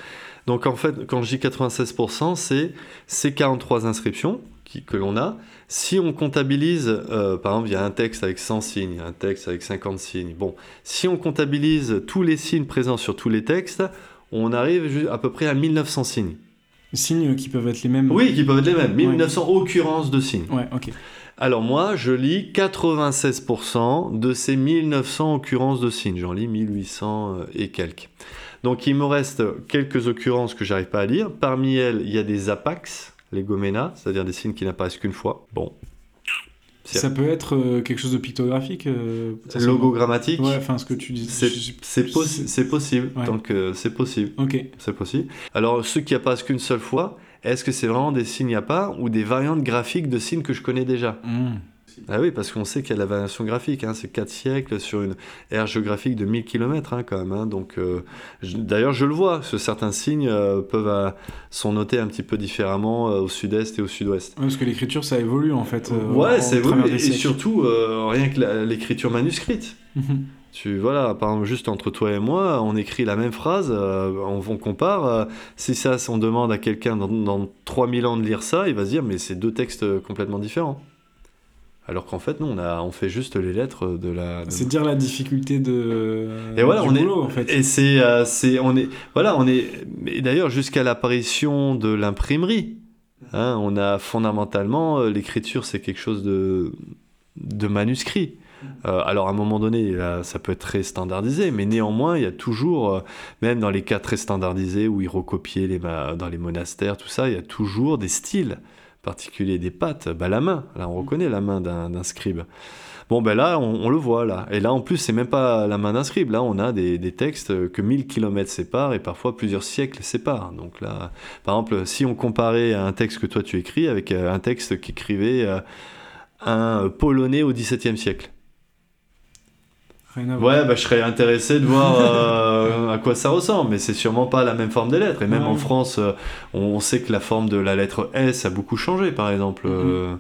Donc en fait quand je dis 96% c'est ces 43 inscriptions qui- que l'on a. Si on comptabilise, euh, par exemple il y a un texte avec 100 signes, un texte avec 50 signes. Bon, si on comptabilise tous les signes présents sur tous les textes, on arrive à peu près à 1900 signes. Signes qui peuvent être les mêmes Oui, qui peuvent être les mêmes. 1900 occurrences de signes. Ouais, ok. Alors moi, je lis 96% de ces 1900 occurrences de signes. J'en lis 1800 euh, et quelques. Donc il me reste quelques occurrences que j'arrive pas à lire. Parmi elles, il y a des apax, les gomena, c'est-à-dire des signes qui n'apparaissent qu'une fois. Bon. Ça peut être euh, quelque chose de pictographique euh. Logogrammatique, Ouais, enfin ce que tu dis. c'est possi- possible. Ouais. Donc euh, c'est possible. Ok. C'est possible. Alors ceux qui apparaissent qu'une seule fois, est-ce que c'est vraiment des signes à part ou des variantes graphiques de signes que je connais déjà? Ah oui, parce qu'on sait qu'il y a la variation graphique, hein, c'est 4 siècles sur une ère géographique de 1000 km quand même. hein, donc, euh, D'ailleurs, je le vois, certains signes euh, peuvent euh, sont notés un petit peu différemment euh, au sud-est et au sud-ouest. Ouais, parce que l'écriture, ça évolue en fait. ouais, travers évolué. des Et surtout, rien que l'écriture manuscrite. Mhm. Tu, voilà, par exemple, juste entre toi et moi, on écrit la même phrase, euh, on, on compare. euh, si ça, on demande à quelqu'un dans, dans 3000 ans de lire ça, il va se dire, mais c'est deux textes complètement différents. Alors qu'en fait, nous, on, a, on fait juste les lettres de la. de- C'est dire la difficulté de. Et voilà, du on est- boulot, en fait. Et c'est, euh, c'est, on est, voilà, on est. Et d'ailleurs, jusqu'à l'apparition de l'imprimerie, hein, on a fondamentalement euh, l'écriture, c'est quelque chose de, de manuscrit. Euh, alors à un moment donné, là, ça peut être très standardisé, mais néanmoins, il y a toujours, euh, même dans les cas très standardisés où ils recopiaient les dans les monastères, tout ça, il y a toujours des styles particuliers, des pattes, bah, la main. Là, on reconnaît la main d'un, scribe. Bon, ben là, on, on le voit, là. Et là, en plus, c'est même pas la main d'un scribe. Là, on a des, des textes que 1000 km séparent et parfois plusieurs siècles séparent. Donc là, par exemple, si on comparait un texte que toi tu écris avec euh, un texte qu'écrivait euh, un Polonais au XVIIe siècle. Rien à voir. Ouais, bah, je serais intéressé de voir euh, à quoi ça ressemble, mais c'est sûrement pas la même forme des lettres. Et même Ouais. en France, euh, on sait que la forme de la lettre S a beaucoup changé, par exemple, Mhm. euh,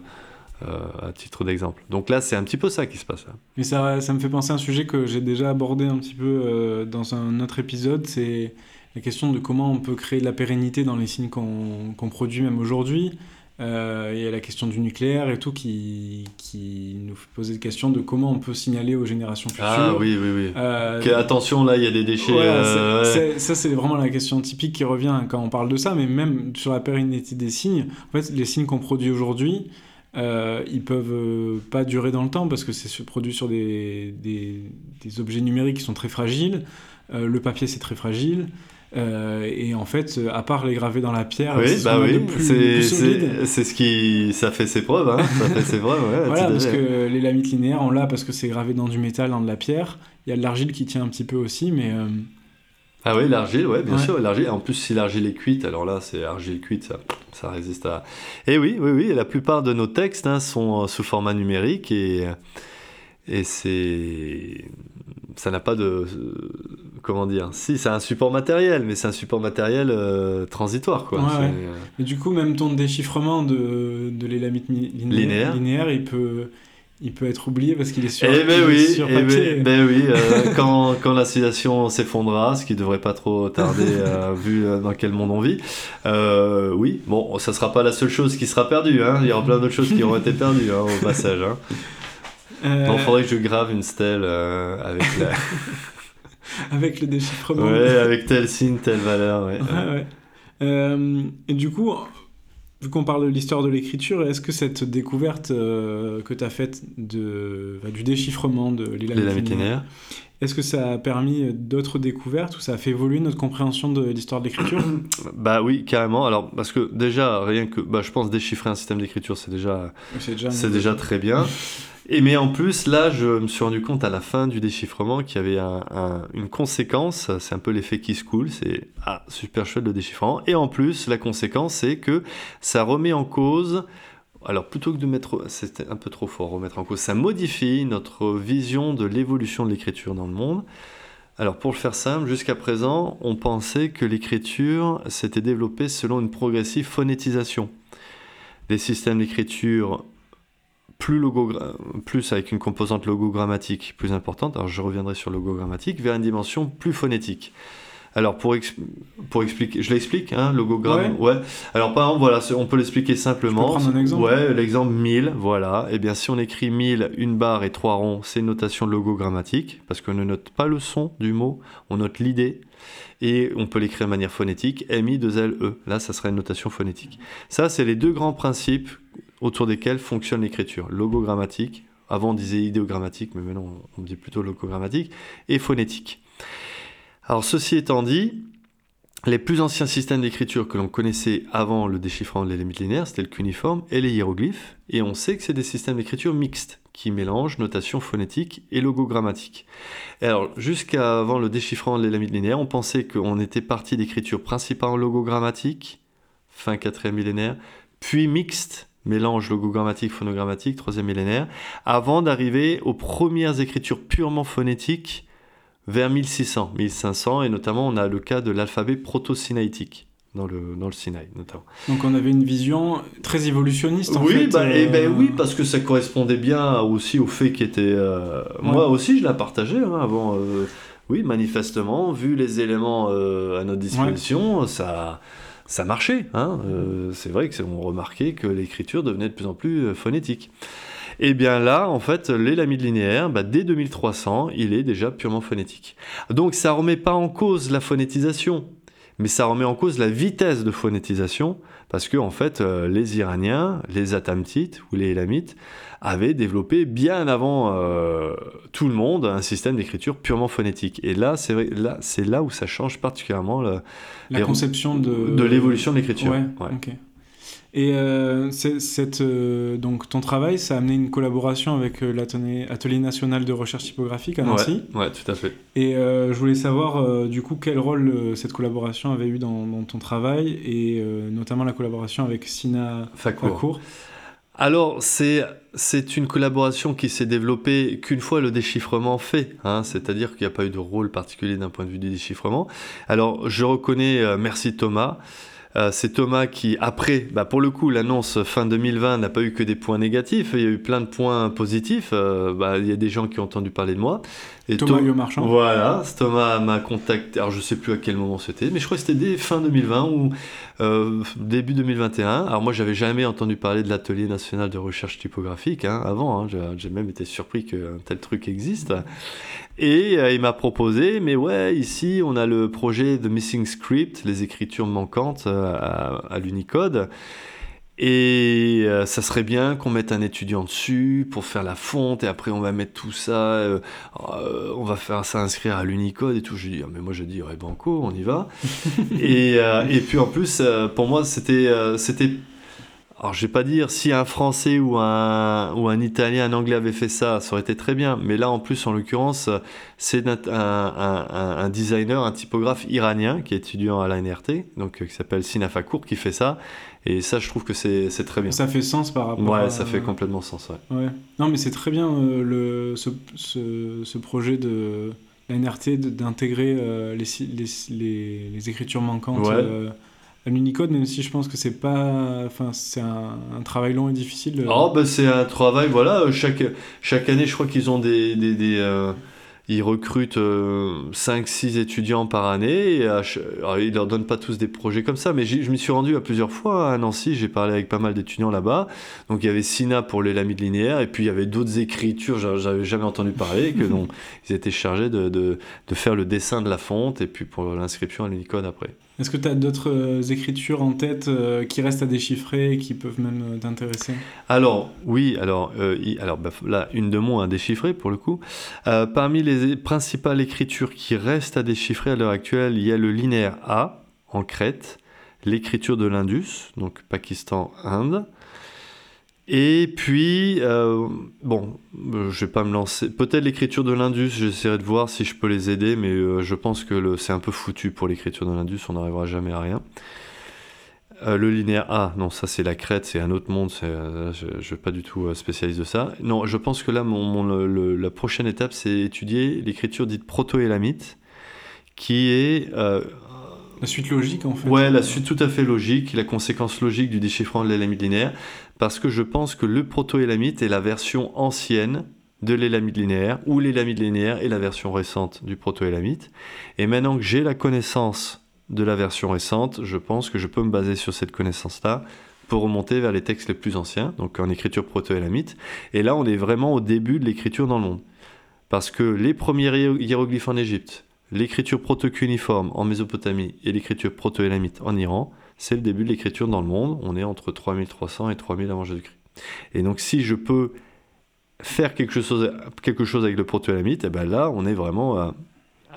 euh, à titre d'exemple. Donc là, c'est un petit peu ça qui se passe. Mais ça, ça me fait penser à un sujet que j'ai déjà abordé un petit peu euh, dans un autre épisode, c'est la question de comment on peut créer de la pérennité dans les signes qu'on qu'on produit même aujourd'hui. Euh, Il y a la question du nucléaire et tout qui, qui nous fait poser des questions de comment on peut signaler aux générations futures. Ah oui, oui, oui. Euh, Ok, attention, là, il y a des déchets. euh, c'est- ouais. c'est- ça, c'est vraiment la question typique qui revient quand on parle de ça, mais même sur la pérennité des signes, en fait, les signes qu'on produit aujourd'hui, euh, ils peuvent euh, pas durer dans le temps parce que c'est produit sur des, des, des objets numériques qui sont très fragiles. Euh, le papier, c'est très fragile. Euh, et en fait, euh, à part les graver dans la pierre, Oui, c'est ce bah oui, c'est ce qui ça fait ses preuves, hein. ça fait ses preuves, ouais, Voilà, parce que les lamites linéaires, on l'a parce que c'est gravé dans du métal, dans de la pierre. Il y a de l'argile qui tient un petit peu aussi, mais euh, Ah oui, l'argile, ouais, bien Ouais. sûr, l'argile. En plus, si l'argile est cuite, alors là, c'est argile cuite, ça, ça résiste à. Et oui, oui, oui, la plupart de nos textes hein, sont sous format numérique et et c'est ça n'a pas de comment dire. Si, c'est un support matériel, mais c'est un support matériel euh, transitoire, quoi. Ouais, C'est, ouais. euh, Mais du coup, même ton déchiffrement de, de l'élamites mi- Linéaire. linéaire, il, peut, il peut être oublié parce qu'il est sur, Eh ben oui, sur eh papier. ben, ben oui, euh, quand, quand la civilisation s'effondrera, ce qui devrait pas trop tarder euh, vu dans quel monde on vit, euh, oui, bon, ça sera pas la seule chose qui sera perdue, hein. il y aura plein d'autres choses qui auront été perdues hein, au passage. Hein. Donc, faudrait que je grave une stèle avec, la... Avec le déchiffrement. ouais, avec tel signe, telle valeur. Ouais. Ouais, ouais. Euh, et du coup, vu qu'on parle de l'histoire de l'écriture, est-ce que cette découverte euh, que tu as faite de, enfin, du déchiffrement de linéaires. est-ce que ça a permis d'autres découvertes ou ça a fait évoluer notre compréhension de l'histoire de l'écriture? Bah oui, carrément. Alors, parce que déjà, rien que, bah, je pense déchiffrer un système d'écriture, c'est déjà C'est déjà, C'est déjà très bien. Et mais en plus, là, je me suis rendu compte à la fin du déchiffrement qu'il y avait une conséquence. C'est un peu l'effet qui se coule. C'est ah, super chouette le déchiffrement. Et en plus, la conséquence, c'est que ça remet en cause. Alors plutôt que de mettre, c'était un peu trop fort, remettre en cause, ça modifie notre vision de l'évolution de l'écriture dans le monde. Alors pour le faire simple, jusqu'à présent, on pensait que l'écriture s'était développée selon une progressive phonétisation. Des systèmes d'écriture plus, plus avec une composante logogrammatique plus importante, alors je reviendrai sur logogrammatique, vers une dimension plus phonétique. Alors pour, pour expliquer, je l'explique, hein, logogramme. Ouais. Alors par exemple, voilà, on peut l'expliquer simplement. Je peux un exemple. Ouais, l'exemple 1000, voilà. Et eh bien si on écrit 1000, une barre et trois ronds, c'est une notation logogrammatique parce qu'on ne note pas le son du mot, on note l'idée. Et on peut l'écrire de manière phonétique, MI 2 L E. Là, ça serait une notation phonétique. Ça, c'est les deux grands principes autour desquels fonctionne l'écriture. Logogrammatique, avant on disait idéogrammatique, mais maintenant on dit plutôt logogrammatique, et phonétique. Alors ceci étant dit, les plus anciens systèmes d'écriture que l'on connaissait avant le déchiffrement de l'élément linéaire, c'était le cuniforme et les hiéroglyphes, et on sait que c'est des systèmes d'écriture mixtes qui mélangent notation phonétique et logogrammatique. Alors, jusqu'avant le déchiffrement de l'élément linéaire, on pensait qu'on était parti d'écriture principalement logogrammatique, fin 4 millénaire, puis mixte, mélange logogrammatique, phonogrammatique, troisième millénaire, avant d'arriver aux premières écritures purement phonétiques vers 1600, 1500, et notamment on a le cas de l'alphabet proto-sinaïtique dans le, dans le Sinaï notamment. Donc on avait une vision très évolutionniste en oui, fait. Bah, et eh ben, euh, oui, parce que ça correspondait bien aussi au fait qui était... Euh, moi aussi je la partageais hein, avant. Euh, oui, manifestement, vu les éléments à notre disposition, ça, ça marchait. Hein. c'est vrai qu'on remarquait que l'écriture devenait de plus en plus phonétique. Et eh bien là, en fait, l'élamide linéaire, bah, dès 2300, il est déjà purement phonétique. Donc ça ne remet pas en cause la phonétisation, mais ça remet en cause la vitesse de phonétisation, parce que en fait, euh, les Iraniens, les Atamtites ou les Élamites avaient développé bien avant euh, tout le monde un système d'écriture purement phonétique. Et là, c'est là, c'est là où ça change particulièrement la conception de, de l'évolution de l'écriture. Ouais, et euh, cette, euh, donc ton travail, ça a amené une collaboration avec euh, l'Atelier national de recherche typographique à Nancy. Ouais, tout à fait. Et je voulais savoir du coup quel rôle cette collaboration avait eu dans, ton travail et notamment la collaboration avec Sina Fakour. Alors, c'est, c'est une collaboration qui s'est développée qu'une fois le déchiffrement fait, hein, c'est-à-dire qu'il n'y a pas eu de rôle particulier d'un point de vue du déchiffrement. Alors, je reconnais, merci Thomas, euh, c'est Thomas qui, après, bah pour le coup, l'annonce fin 2020 n'a pas eu que des points négatifs, il y a eu plein de points positifs. Euh, bah, il y a des gens qui ont entendu parler de moi. Et Thomas Marchand. Voilà, Thomas m'a contacté. Alors je sais plus à quel moment c'était, mais je crois que c'était dès fin 2020 ou euh, début 2021. Alors moi j'avais jamais entendu parler de l'atelier national de recherche typographique hein, avant. Hein. J'ai même été surpris qu'un tel truc existe. Et euh, il m'a proposé, mais ouais, ici on a le projet de Missing Script, les écritures manquantes euh, à l'Unicode. Et euh, ça serait bien qu'on mette un étudiant dessus pour faire la fonte et après on va mettre tout ça, euh, euh, on va faire ça inscrire à l'Unicode et tout. Je dis, ah, mais moi je dis, ouais, banco, on y va. et, et, puis en plus, pour moi, c'était, c'était alors, je vais pas dire si un Français ou un, ou un Italien, un Anglais avait fait ça, ça aurait été très bien. Mais là, en plus, en l'occurrence, c'est un, un, un, designer, un typographe iranien qui est étudiant à l'ANRT, donc qui s'appelle Sinafakour, qui fait ça. Et ça, je trouve que c'est très bien. Ça fait sens par rapport ouais, ça fait complètement sens, ouais. ouais. Non, mais c'est très bien euh, le, ce, ce, ce, projet de l'ANRT d'intégrer euh, les, les, les, écritures manquantes. Euh, à l'Unicode, même si je pense que c'est pas, enfin c'est un, travail long et difficile. Oh ben c'est un travail, voilà. Chaque chaque année, je crois qu'ils ont des, des, des ils recrutent 5-6 euh, étudiants par année. Et alors, ils leur donnent pas tous des projets comme ça, mais je m'y suis rendu à plusieurs fois à Nancy. J'ai parlé avec pas mal d'étudiants là-bas. Donc il y avait Sina pour les lamides linéaires, et puis il y avait d'autres écritures, j'avais jamais entendu parler, que donc ils étaient chargés de, de, de, faire le dessin de la fonte et puis pour l'inscription à l'Unicode après. Est-ce que tu as d'autres euh, écritures en tête euh, qui restent à déchiffrer et qui peuvent même euh, t'intéresser? Alors, oui, alors, alors là, une de moins à déchiffrer pour le coup. parmi les principales écritures qui restent à déchiffrer à l'heure actuelle, il y a le linéaire A en Crète, l'écriture de l'Indus, donc Pakistan-Inde, Et puis, euh, bon, euh, je vais pas me lancer. Peut-être l'écriture de l'Indus, j'essaierai de voir si je peux les aider, mais euh, je pense que c'est un peu foutu pour l'écriture de l'Indus, on n'arrivera jamais à rien. le linéaire A, non, ça c'est la crête, c'est un autre monde, je ne suis pas du tout spécialiste de ça. Non, je pense que là, la prochaine étape, c'est étudier l'écriture dite proto-élamite, qui est la suite logique, en fait. Ouais, la suite tout à fait logique, la conséquence logique du déchiffrement de l'élamite linéaire, parce que je pense que le proto-élamite est la version ancienne de l'élamite linéaire, ou l'élamite linéaire est la version récente du proto-élamite. Et maintenant que j'ai la connaissance de la version récente, je pense que je peux me baser sur cette connaissance-là pour remonter vers les textes les plus anciens, donc en écriture proto-élamite. Et là, on est vraiment au début de l'écriture dans le monde. Parce que les premiers hiéroglyphes en Égypte, l'écriture proto-cuniforme en Mésopotamie et l'écriture proto-élamite en Iran, c'est le début de l'écriture dans le monde. On est entre 3300 et 3000 avant Jésus-Christ. Et donc si je peux faire quelque chose, quelque chose avec le proto-élamite, et eh ben là, on est vraiment à,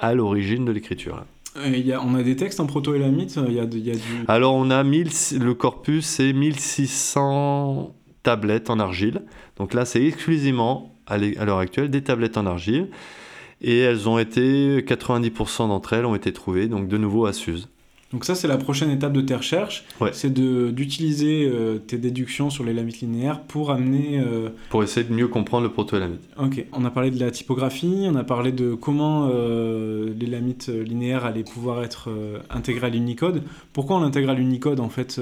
à l'origine de l'écriture. Y a, on a des textes en proto-élamite il y a, y a du... Alors on a 1000, le corpus, c'est 1600 tablettes en argile. Donc là, c'est exclusivement, à l'heure actuelle, des tablettes en argile et elles ont été, 90% d'entre elles ont été trouvées, donc de nouveau à Suse. Donc ça, c'est la prochaine étape de tes recherches, c'est d'utiliser euh, tes déductions sur les lamites linéaires pour amener... Euh, pour essayer de mieux comprendre le proto-élamite. Ok, on a parlé de la typographie, on a parlé de comment euh, les lamites linéaires allaient pouvoir être intégrées à l'Unicode. Pourquoi on l'intègre à l'Unicode, en fait,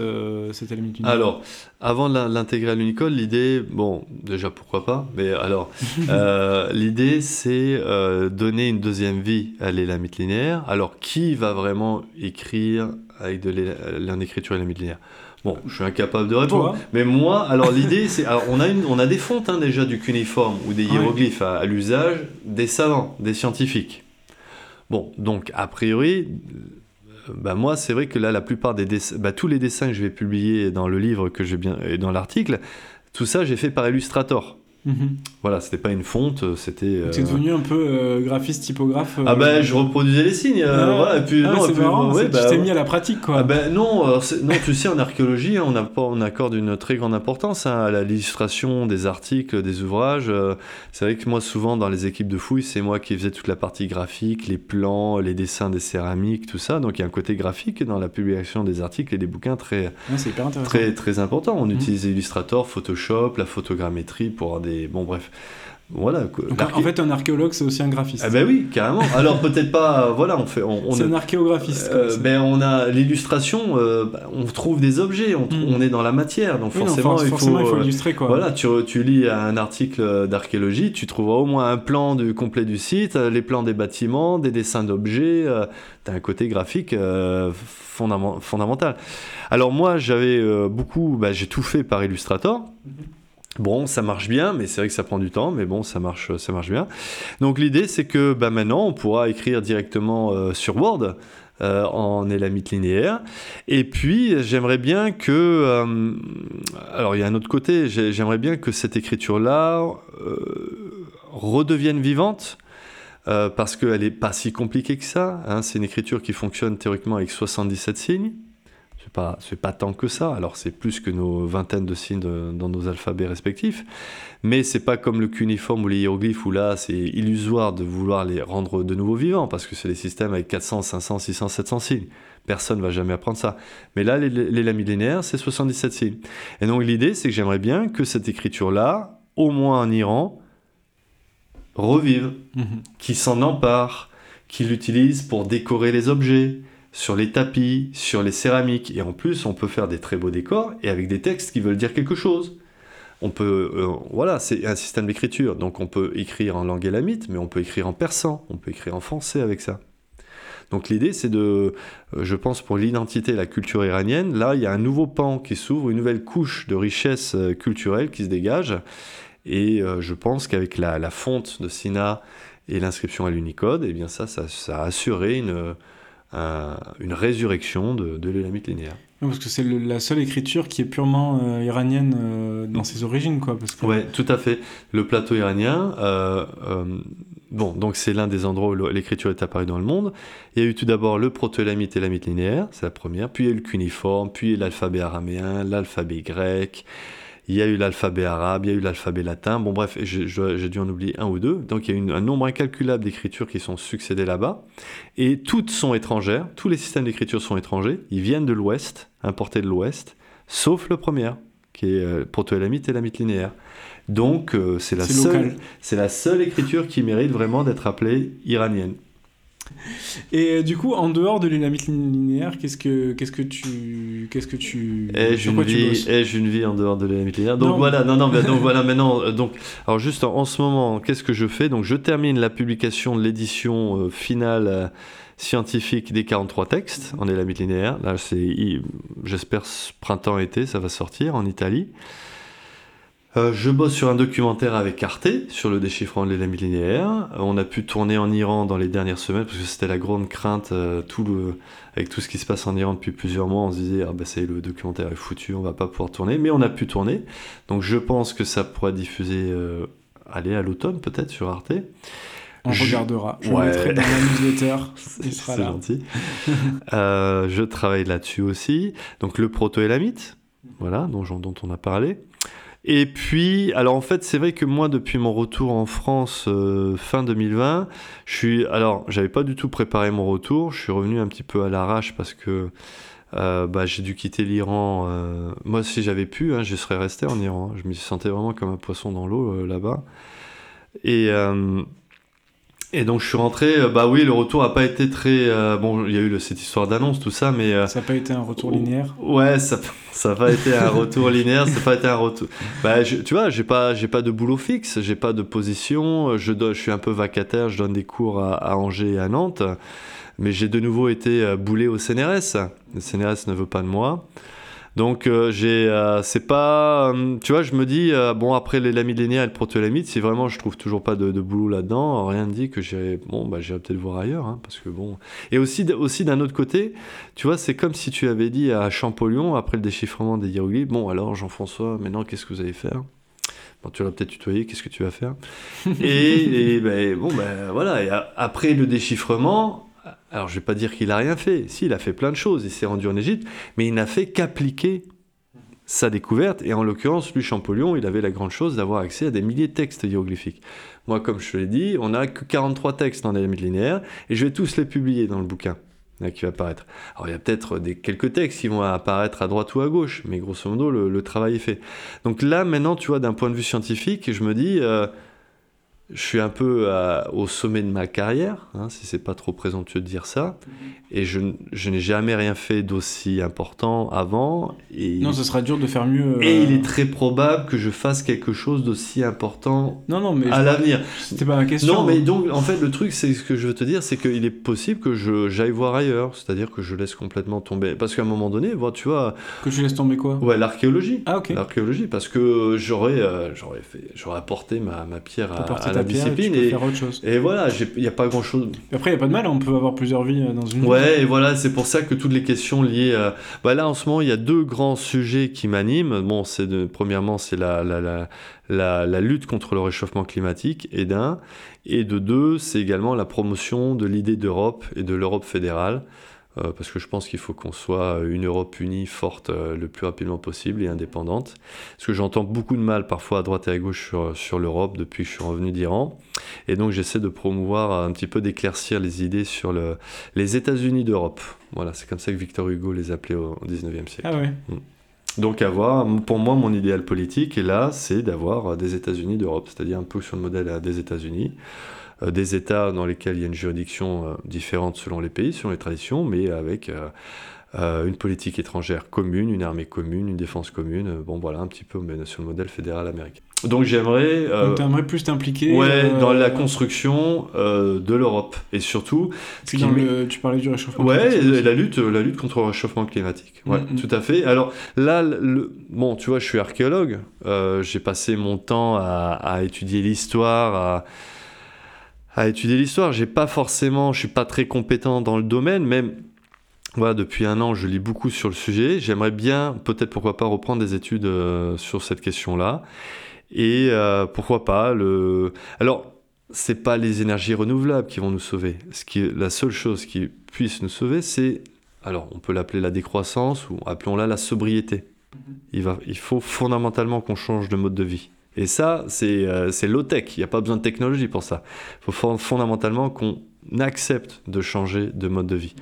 cette lamite linéaire? Alors, avant de l'intégrer à l'Unicode, l'idée, bon, déjà pourquoi pas, mais alors, l'idée c'est donner une deuxième vie à les lamites linéaires. Alors, qui va vraiment écrire avec de l'écriture et la linéaire Bon, je suis incapable de répondre. mais moi, alors l'idée, c'est. On a, une, on a des fontes hein, déjà du cuniforme ou des hiéroglyphes à, l'usage des savants, des scientifiques. Bon, donc, a priori, bah moi, c'est vrai que là, la plupart des dessins, bah, tous les dessins que je vais publier dans le livre que bien, et dans l'article, tout ça, j'ai fait par Illustrator. Mhm. Voilà, c'était pas une fonte, euh, c'était. Euh... es devenu un peu euh, graphiste typographe. ah ben, je reproduisais les signes. Voilà, et puis ah, non, marrant, ouais, bah, tu t'es mis à la pratique quoi. Ah ben non, non, tu sais en archéologie, on, a, on accorde une très grande importance hein, à l'illustration des articles, des ouvrages. c'est vrai que moi souvent dans les équipes de fouilles, c'est moi qui faisais toute la partie graphique, les plans, les dessins des céramiques, tout ça. Donc il y a un côté graphique dans la publication des articles et des bouquins très, très, très important. On mhm. utilise Illustrator, Photoshop, la photogrammétrie pour des bon, bref. Voilà. en fait, un archéologue, c'est aussi un graphiste. Ah ben oui, carrément. Alors peut-être pas. Voilà, on fait. On, c'est un archéographiste. Euh, ben on a l'illustration. Euh, on trouve des objets. On, mm. on, est dans la matière, donc forcément, il, faut, il faut illustrer quoi. Voilà, tu, tu lis un article d'archéologie, tu trouveras au moins un plan du complet du site, les plans des bâtiments, des dessins d'objets. Euh, tu as un côté graphique fondamental. Alors moi, j'avais beaucoup. Ben, j'ai tout fait par Illustrator. Mm-hmm. Bon, ça marche bien, mais c'est vrai que ça prend du temps, mais bon, ça marche, ça marche bien. Donc l'idée, c'est que bah, maintenant, on pourra écrire directement euh, sur Word. Euh, en élamite linéaire. Et puis, j'aimerais bien que... Euh, alors, il y a un autre côté, j'aimerais bien que cette écriture-là redevienne vivante, parce qu'elle n'est pas si compliquée que ça. Hein. C'est une écriture qui fonctionne théoriquement avec 77 signes pas c'est pas tant que ça. Alors c'est plus que nos vingtaines de signes dans nos alphabets respectifs, mais c'est pas comme le cuniforme ou les hiéroglyphes où là c'est illusoire de vouloir les rendre de nouveau vivants parce que c'est des systèmes avec 400, 500, 600, 700 signes. Personne va jamais apprendre ça. Mais là les, les millénaires c'est 77 signes. Et donc l'idée c'est que j'aimerais bien que cette écriture là, au moins en Iran, revive, mhm. qui s'en empare, qui l'utilise pour décorer les objets sur les tapis, sur les céramiques. Et en plus, on peut faire des très beaux décors et avec des textes qui veulent dire quelque chose. On peut, euh, voilà, c'est un système d'écriture. Donc on peut écrire en langue élamite, mais on peut écrire en persan, on peut écrire en français avec ça. Donc l'idée, c'est de, euh, je pense, pour l'identité et la culture iranienne, là, il y a un nouveau pan qui s'ouvre, une nouvelle couche de richesse euh, culturelle qui se dégage. Et je pense qu'avec la, fonte de Sina et l'inscription à l'Unicode, eh bien ça, ça a assuré une une résurrection de, de l'élamite linéaire. parce que c'est la seule écriture qui est purement euh, iranienne euh, dans ses origines, quoi. Parce que... Ouais, tout à fait. Le plateau iranien, euh, bon, donc c'est l'un des endroits où l'écriture est apparue dans le monde. Il y a eu tout d'abord le proto-élamite et l'élamite linéaire, c'est la première. Puis il y a eu le cuniforme, puis l'alphabet araméen, l'alphabet grec. Il y a eu l'alphabet arabe, il y a eu l'alphabet latin. Bon, bref, j'ai dû en oublier un ou deux. Donc, il y a eu un nombre incalculable d'écritures qui sont succédées là-bas. Et toutes sont étrangères. Tous les systèmes d'écriture sont étrangers. Ils viennent de l'Ouest, importés de l'Ouest, sauf le premier, qui est euh, proto-élamite et lamite linéaire. Donc, euh, c'est la, seule, la seule écriture qui mérite vraiment d'être appelée iranienne. Et euh, du coup, en dehors de l'élamite linéaire, qu'est-ce que qu'est-ce que tu qu'est-ce que tu ai-je une vie une vie en dehors de l'élamite linéaire Donc voilà, non non, donc voilà maintenant euh, donc alors juste en, ce moment, qu'est-ce que je fais? Donc je termine la publication de l'édition euh, finale scientifique des 43 textes en élamite linéaire. Là, c'est j'espère printemps-été, ça va sortir en Italie. Euh, je bosse sur un documentaire avec Arte sur le déchiffrement de l'élément linéaire. Euh, on a pu tourner en Iran dans les dernières semaines parce que c'était la grande crainte euh, tout le, avec tout ce qui se passe en Iran depuis plusieurs mois. On se disait ah bah c'est le documentaire est foutu, on va pas pouvoir tourner, mais on a pu tourner. Donc je pense que ça pourra diffuser aller à l'automne peut-être sur Arte. On regardera. Je ouais. mettrai dans la newsletter. C'est gentil. je travaille là-dessus aussi. Donc le proto-élamite, voilà, dont, dont on a parlé. Et puis, alors en fait, c'est vrai que moi, depuis mon retour en France euh, fin 2020, je suis, alors, j'avais pas du tout préparé mon retour. Je suis revenu un petit peu à l'arrache parce que euh, bah, j'ai dû quitter l'Iran. Euh, moi, si j'avais pu, hein, je serais resté en Iran. Je me sentais vraiment comme un poisson dans l'eau là-bas. Et et donc je suis rentré, euh, bah oui, le retour a pas été très... Euh, bon, il y a eu cette histoire d'annonce, tout ça, mais... Euh, ça n'a pas été un retour linéaire Ouais, ça n'a pas été un retour linéaire, ça n'a pas été un retour... Bah, tu vois, j'ai pas, pas de boulot fixe, j'ai pas de position, je, je suis un peu vacataire, je donne des cours à, à Angers et à Nantes, mais j'ai de nouveau été boulé au CNRS. Le CNRS ne veut pas de moi. Donc euh, j'ai, euh, c'est pas, euh, tu vois, je me dis bon après les linéaires et le proto-lamide, si vraiment je trouve toujours pas de, boulot là-dedans, rien ne dit que j'irai, bon bah j'irai peut-être voir ailleurs, hein, parce que bon. Et aussi aussi d'un autre côté, tu vois, c'est comme si tu avais dit à Champollion après le déchiffrement des hiéroglyphes, bon alors Jean-François, maintenant qu'est-ce que vous allez faire? Bon, tu vas peut-être tutoyer, qu'est-ce que tu vas faire? Et, ben, bon, ben voilà, et après le déchiffrement, alors je ne vais pas dire qu'il a rien fait. Si, il a fait plein de choses. Il s'est rendu en Égypte, mais il n'a fait qu'appliquer sa découverte. Et en l'occurrence, lui, Champollion, il avait la grande chose d'avoir accès à des milliers de textes hiéroglyphiques. Moi, comme je te l'ai dit, on n'a que 43 textes dans les linéaire, et je vais tous les publier dans le bouquin qui va apparaître. Alors il y a peut-être quelques textes qui vont apparaître à droite ou à gauche, mais grosso modo, le, travail est fait. Donc là, maintenant, tu vois, d'un point de vue scientifique, je me dis... Euh, je suis un peu au sommet de ma carrière, hein, si c'est pas trop présomptueux de dire ça, et je, je n'ai jamais rien fait d'aussi important avant. Et non, ce sera dur de faire mieux. Et il euh, est très probable que je fasse quelque chose d'aussi important non, non, mais à l'avenir. C'était pas ma question. Non, mais donc en fait le truc, c'est ce que je veux te dire, c'est qu'il est possible que je j'aille voir ailleurs, c'est-à-dire que je laisse complètement tomber, parce qu'à un moment donné, tu vois. Que tu laisses tomber quoi? Ouais, l'archéologie. Ah ok. L'archéologie, parce que j'aurais euh, j'aurais fait j'aurais apporté ma, ma pierre à, la discipline et, faire autre chose. et voilà, il n'y a pas grand chose. après, il n'y a pas de mal, on peut avoir plusieurs vies euh, dans une. Ouais, et voilà, c'est pour ça que toutes les questions liées. À... Bah là, en ce moment, il y a deux grands sujets qui m'animent. Bon, c'est de... premièrement, c'est la, la, la, la, la lutte contre le réchauffement climatique, et d'un. Et de deux, c'est également la promotion de l'idée d'Europe et de l'Europe fédérale. Euh, parce que je pense qu'il faut qu'on soit une Europe unie, forte euh, le plus rapidement possible et indépendante. Parce que j'entends beaucoup de mal parfois à droite et à gauche sur, sur l'Europe depuis que je suis revenu d'Iran. Et donc j'essaie de promouvoir un petit peu d'éclaircir les idées sur le, les États-Unis d'Europe. Voilà, c'est comme ça que Victor Hugo les appelait au, 19e siècle. Ah ouais. Mm. Donc avoir, pour moi, mon idéal politique, et là, c'est d'avoir des États-Unis d'Europe, c'est-à-dire un peu sur le modèle des États-Unis. Euh, des États dans lesquels il y a une juridiction euh, différente selon les pays, selon les traditions, mais avec euh, une politique étrangère commune, une armée commune, une défense commune. bon, voilà, un petit peu mais sur le modèle fédéral américain. Donc j'aimerais. Euh, aimerais plus t'impliquer. Ouais, dans la construction de l'Europe et surtout. Puis dans le, tu parlais du réchauffement. Ouais, climatique. la lutte, la lutte contre le réchauffement climatique. Ouais, mm, mm. tout à fait. Alors là, le, bon, tu vois, je suis archéologue. J'ai passé mon temps à, à étudier l'histoire, à à étudier l'histoire. J'ai pas forcément, je suis pas très compétent dans le domaine, mais voilà, depuis un an, je lis beaucoup sur le sujet. J'aimerais bien, peut-être pourquoi pas, reprendre des études euh, sur cette question-là. Et euh, pourquoi pas le. Alors, c'est pas les énergies renouvelables qui vont nous sauver. Ce qui, la seule chose qui puisse nous sauver, c'est, alors, on peut l'appeler la décroissance ou appelons-la la sobriété. Il, va, il faut fondamentalement qu'on change de mode de vie. Et ça, c'est euh, low-tech, il n'y a pas besoin de technologie pour ça. Il faut fondamentalement qu'on accepte de changer de mode de vie.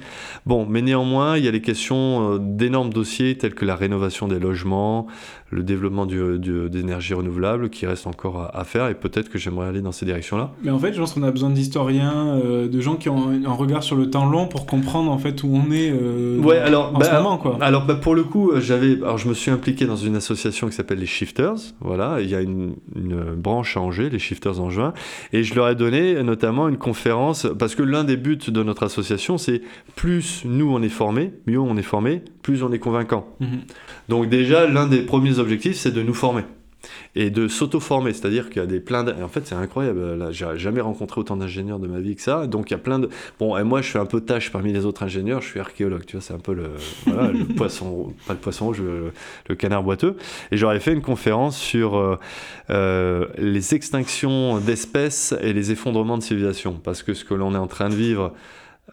Bon, mais néanmoins, il y a les questions euh, d'énormes dossiers tels que la rénovation des logements, le développement du, du, d'énergie renouvelable qui reste encore à, faire et peut-être que j'aimerais aller dans ces directions-là. Mais en fait, je pense qu'on a besoin d'historiens, euh, de gens qui ont un regard sur le temps long pour comprendre en fait où on est euh, ouais, alors, en bah, ce moment. Quoi. Alors bah, pour le coup, j'avais, alors je me suis impliqué dans une association qui s'appelle les Shifters. Voilà, il y a une, une branche à Angers, les Shifters en juin, et je leur ai donné notamment une conférence parce que l'un des buts de notre association, c'est plus nous on est formés, mieux on est formé, plus on est convaincant. Mhm. Donc déjà, l'un des premiers objectifs, c'est de nous former. Et de s'auto-former, c'est-à-dire qu'il y a des plein de... En fait, c'est incroyable, là, j'ai jamais rencontré autant d'ingénieurs de ma vie que ça, donc il y a plein de... Bon, et moi, je fais un peu tâche parmi les autres ingénieurs, je suis archéologue, tu vois, c'est un peu le, voilà, le poisson, pas le poisson rouge, le, le canard boiteux, et j'aurais fait une conférence sur euh, euh, les extinctions d'espèces et les effondrements de civilisation, parce que ce que l'on est en train de vivre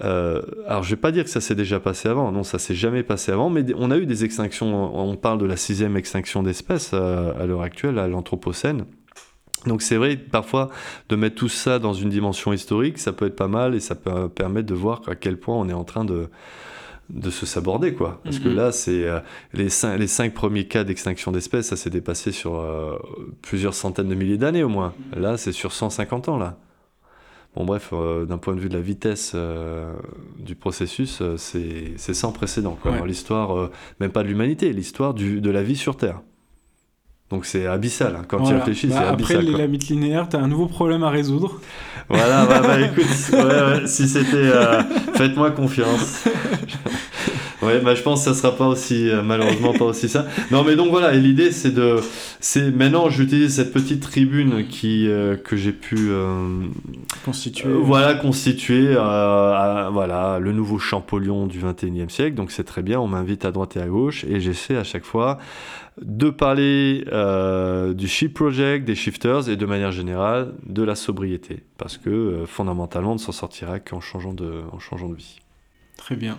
euh, alors, je vais pas dire que ça s'est déjà passé avant, non, ça s'est jamais passé avant, mais on a eu des extinctions, on parle de la sixième extinction d'espèces euh, à l'heure actuelle, à l'Anthropocène. Donc c'est vrai, parfois, de mettre tout ça dans une dimension historique, ça peut être pas mal et ça peut permettre de voir à quel point on est en train de, de se saborder, quoi. Parce que Mhm. là, c'est euh, les, cinq, les cinq premiers cas d'extinction d'espèces, ça s'est dépassé sur euh, plusieurs centaines de milliers d'années au moins. Là, c'est sur 150 ans, là. Bon, bref, euh, d'un point de vue de la vitesse euh, du processus, euh, c'est sans précédent. Ouais. Dans L'histoire, même pas de l'humanité, l'histoire de la vie sur Terre. Donc c'est abyssal, hein. quand tu Voilà. réfléchis, Bah, c'est après abyssal. les quoi. limites linéaires, t'as un nouveau problème à résoudre. Voilà, bah, bah, écoute, ouais, ouais, si c'était. Faites-moi confiance. ouais, bah, je pense que ça sera pas aussi. euh, malheureusement, pas aussi ça. Non, mais donc voilà, et l'idée, c'est de. c'est Maintenant, j'utilise cette petite tribune qui, euh, que j'ai pu. euh, Constitué. euh, voilà, constituer à- voilà, le nouveau Champollion du 21e siècle. Donc c'est très bien, on m'invite à droite et à gauche et j'essaie à chaque fois de parler euh, du Ship Project, des shifters et de manière générale de la sobriété. Parce que euh, fondamentalement, on ne s'en sortira qu'en changeant de, en changeant de vie. Très bien.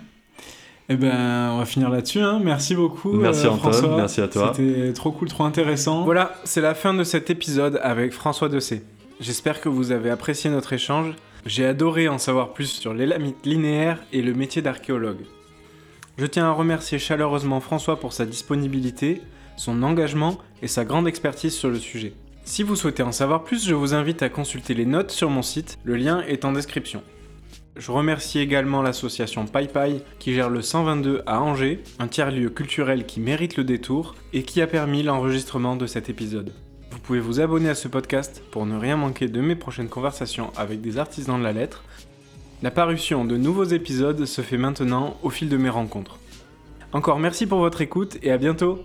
Eh ben, on va finir là-dessus. hein. Merci beaucoup. Merci euh, Antoine, François. merci à toi. C'était trop cool, trop intéressant. Voilà, c'est la fin de cet épisode avec François Dessay. J'espère que vous avez apprécié notre échange. J'ai adoré en savoir plus sur les limites linéaires et le métier d'archéologue. Je tiens à remercier chaleureusement François pour sa disponibilité, son engagement et sa grande expertise sur le sujet. Si vous souhaitez en savoir plus, je vous invite à consulter les notes sur mon site, le lien est en description. Je remercie également l'association PaiPai qui gère le 122 à Angers, un tiers-lieu culturel qui mérite le détour et qui a permis l'enregistrement de cet épisode. Vous pouvez vous abonner à ce podcast pour ne rien manquer de mes prochaines conversations avec des artisans de la lettre. La parution de nouveaux épisodes se fait maintenant au fil de mes rencontres. Encore merci pour votre écoute et à bientôt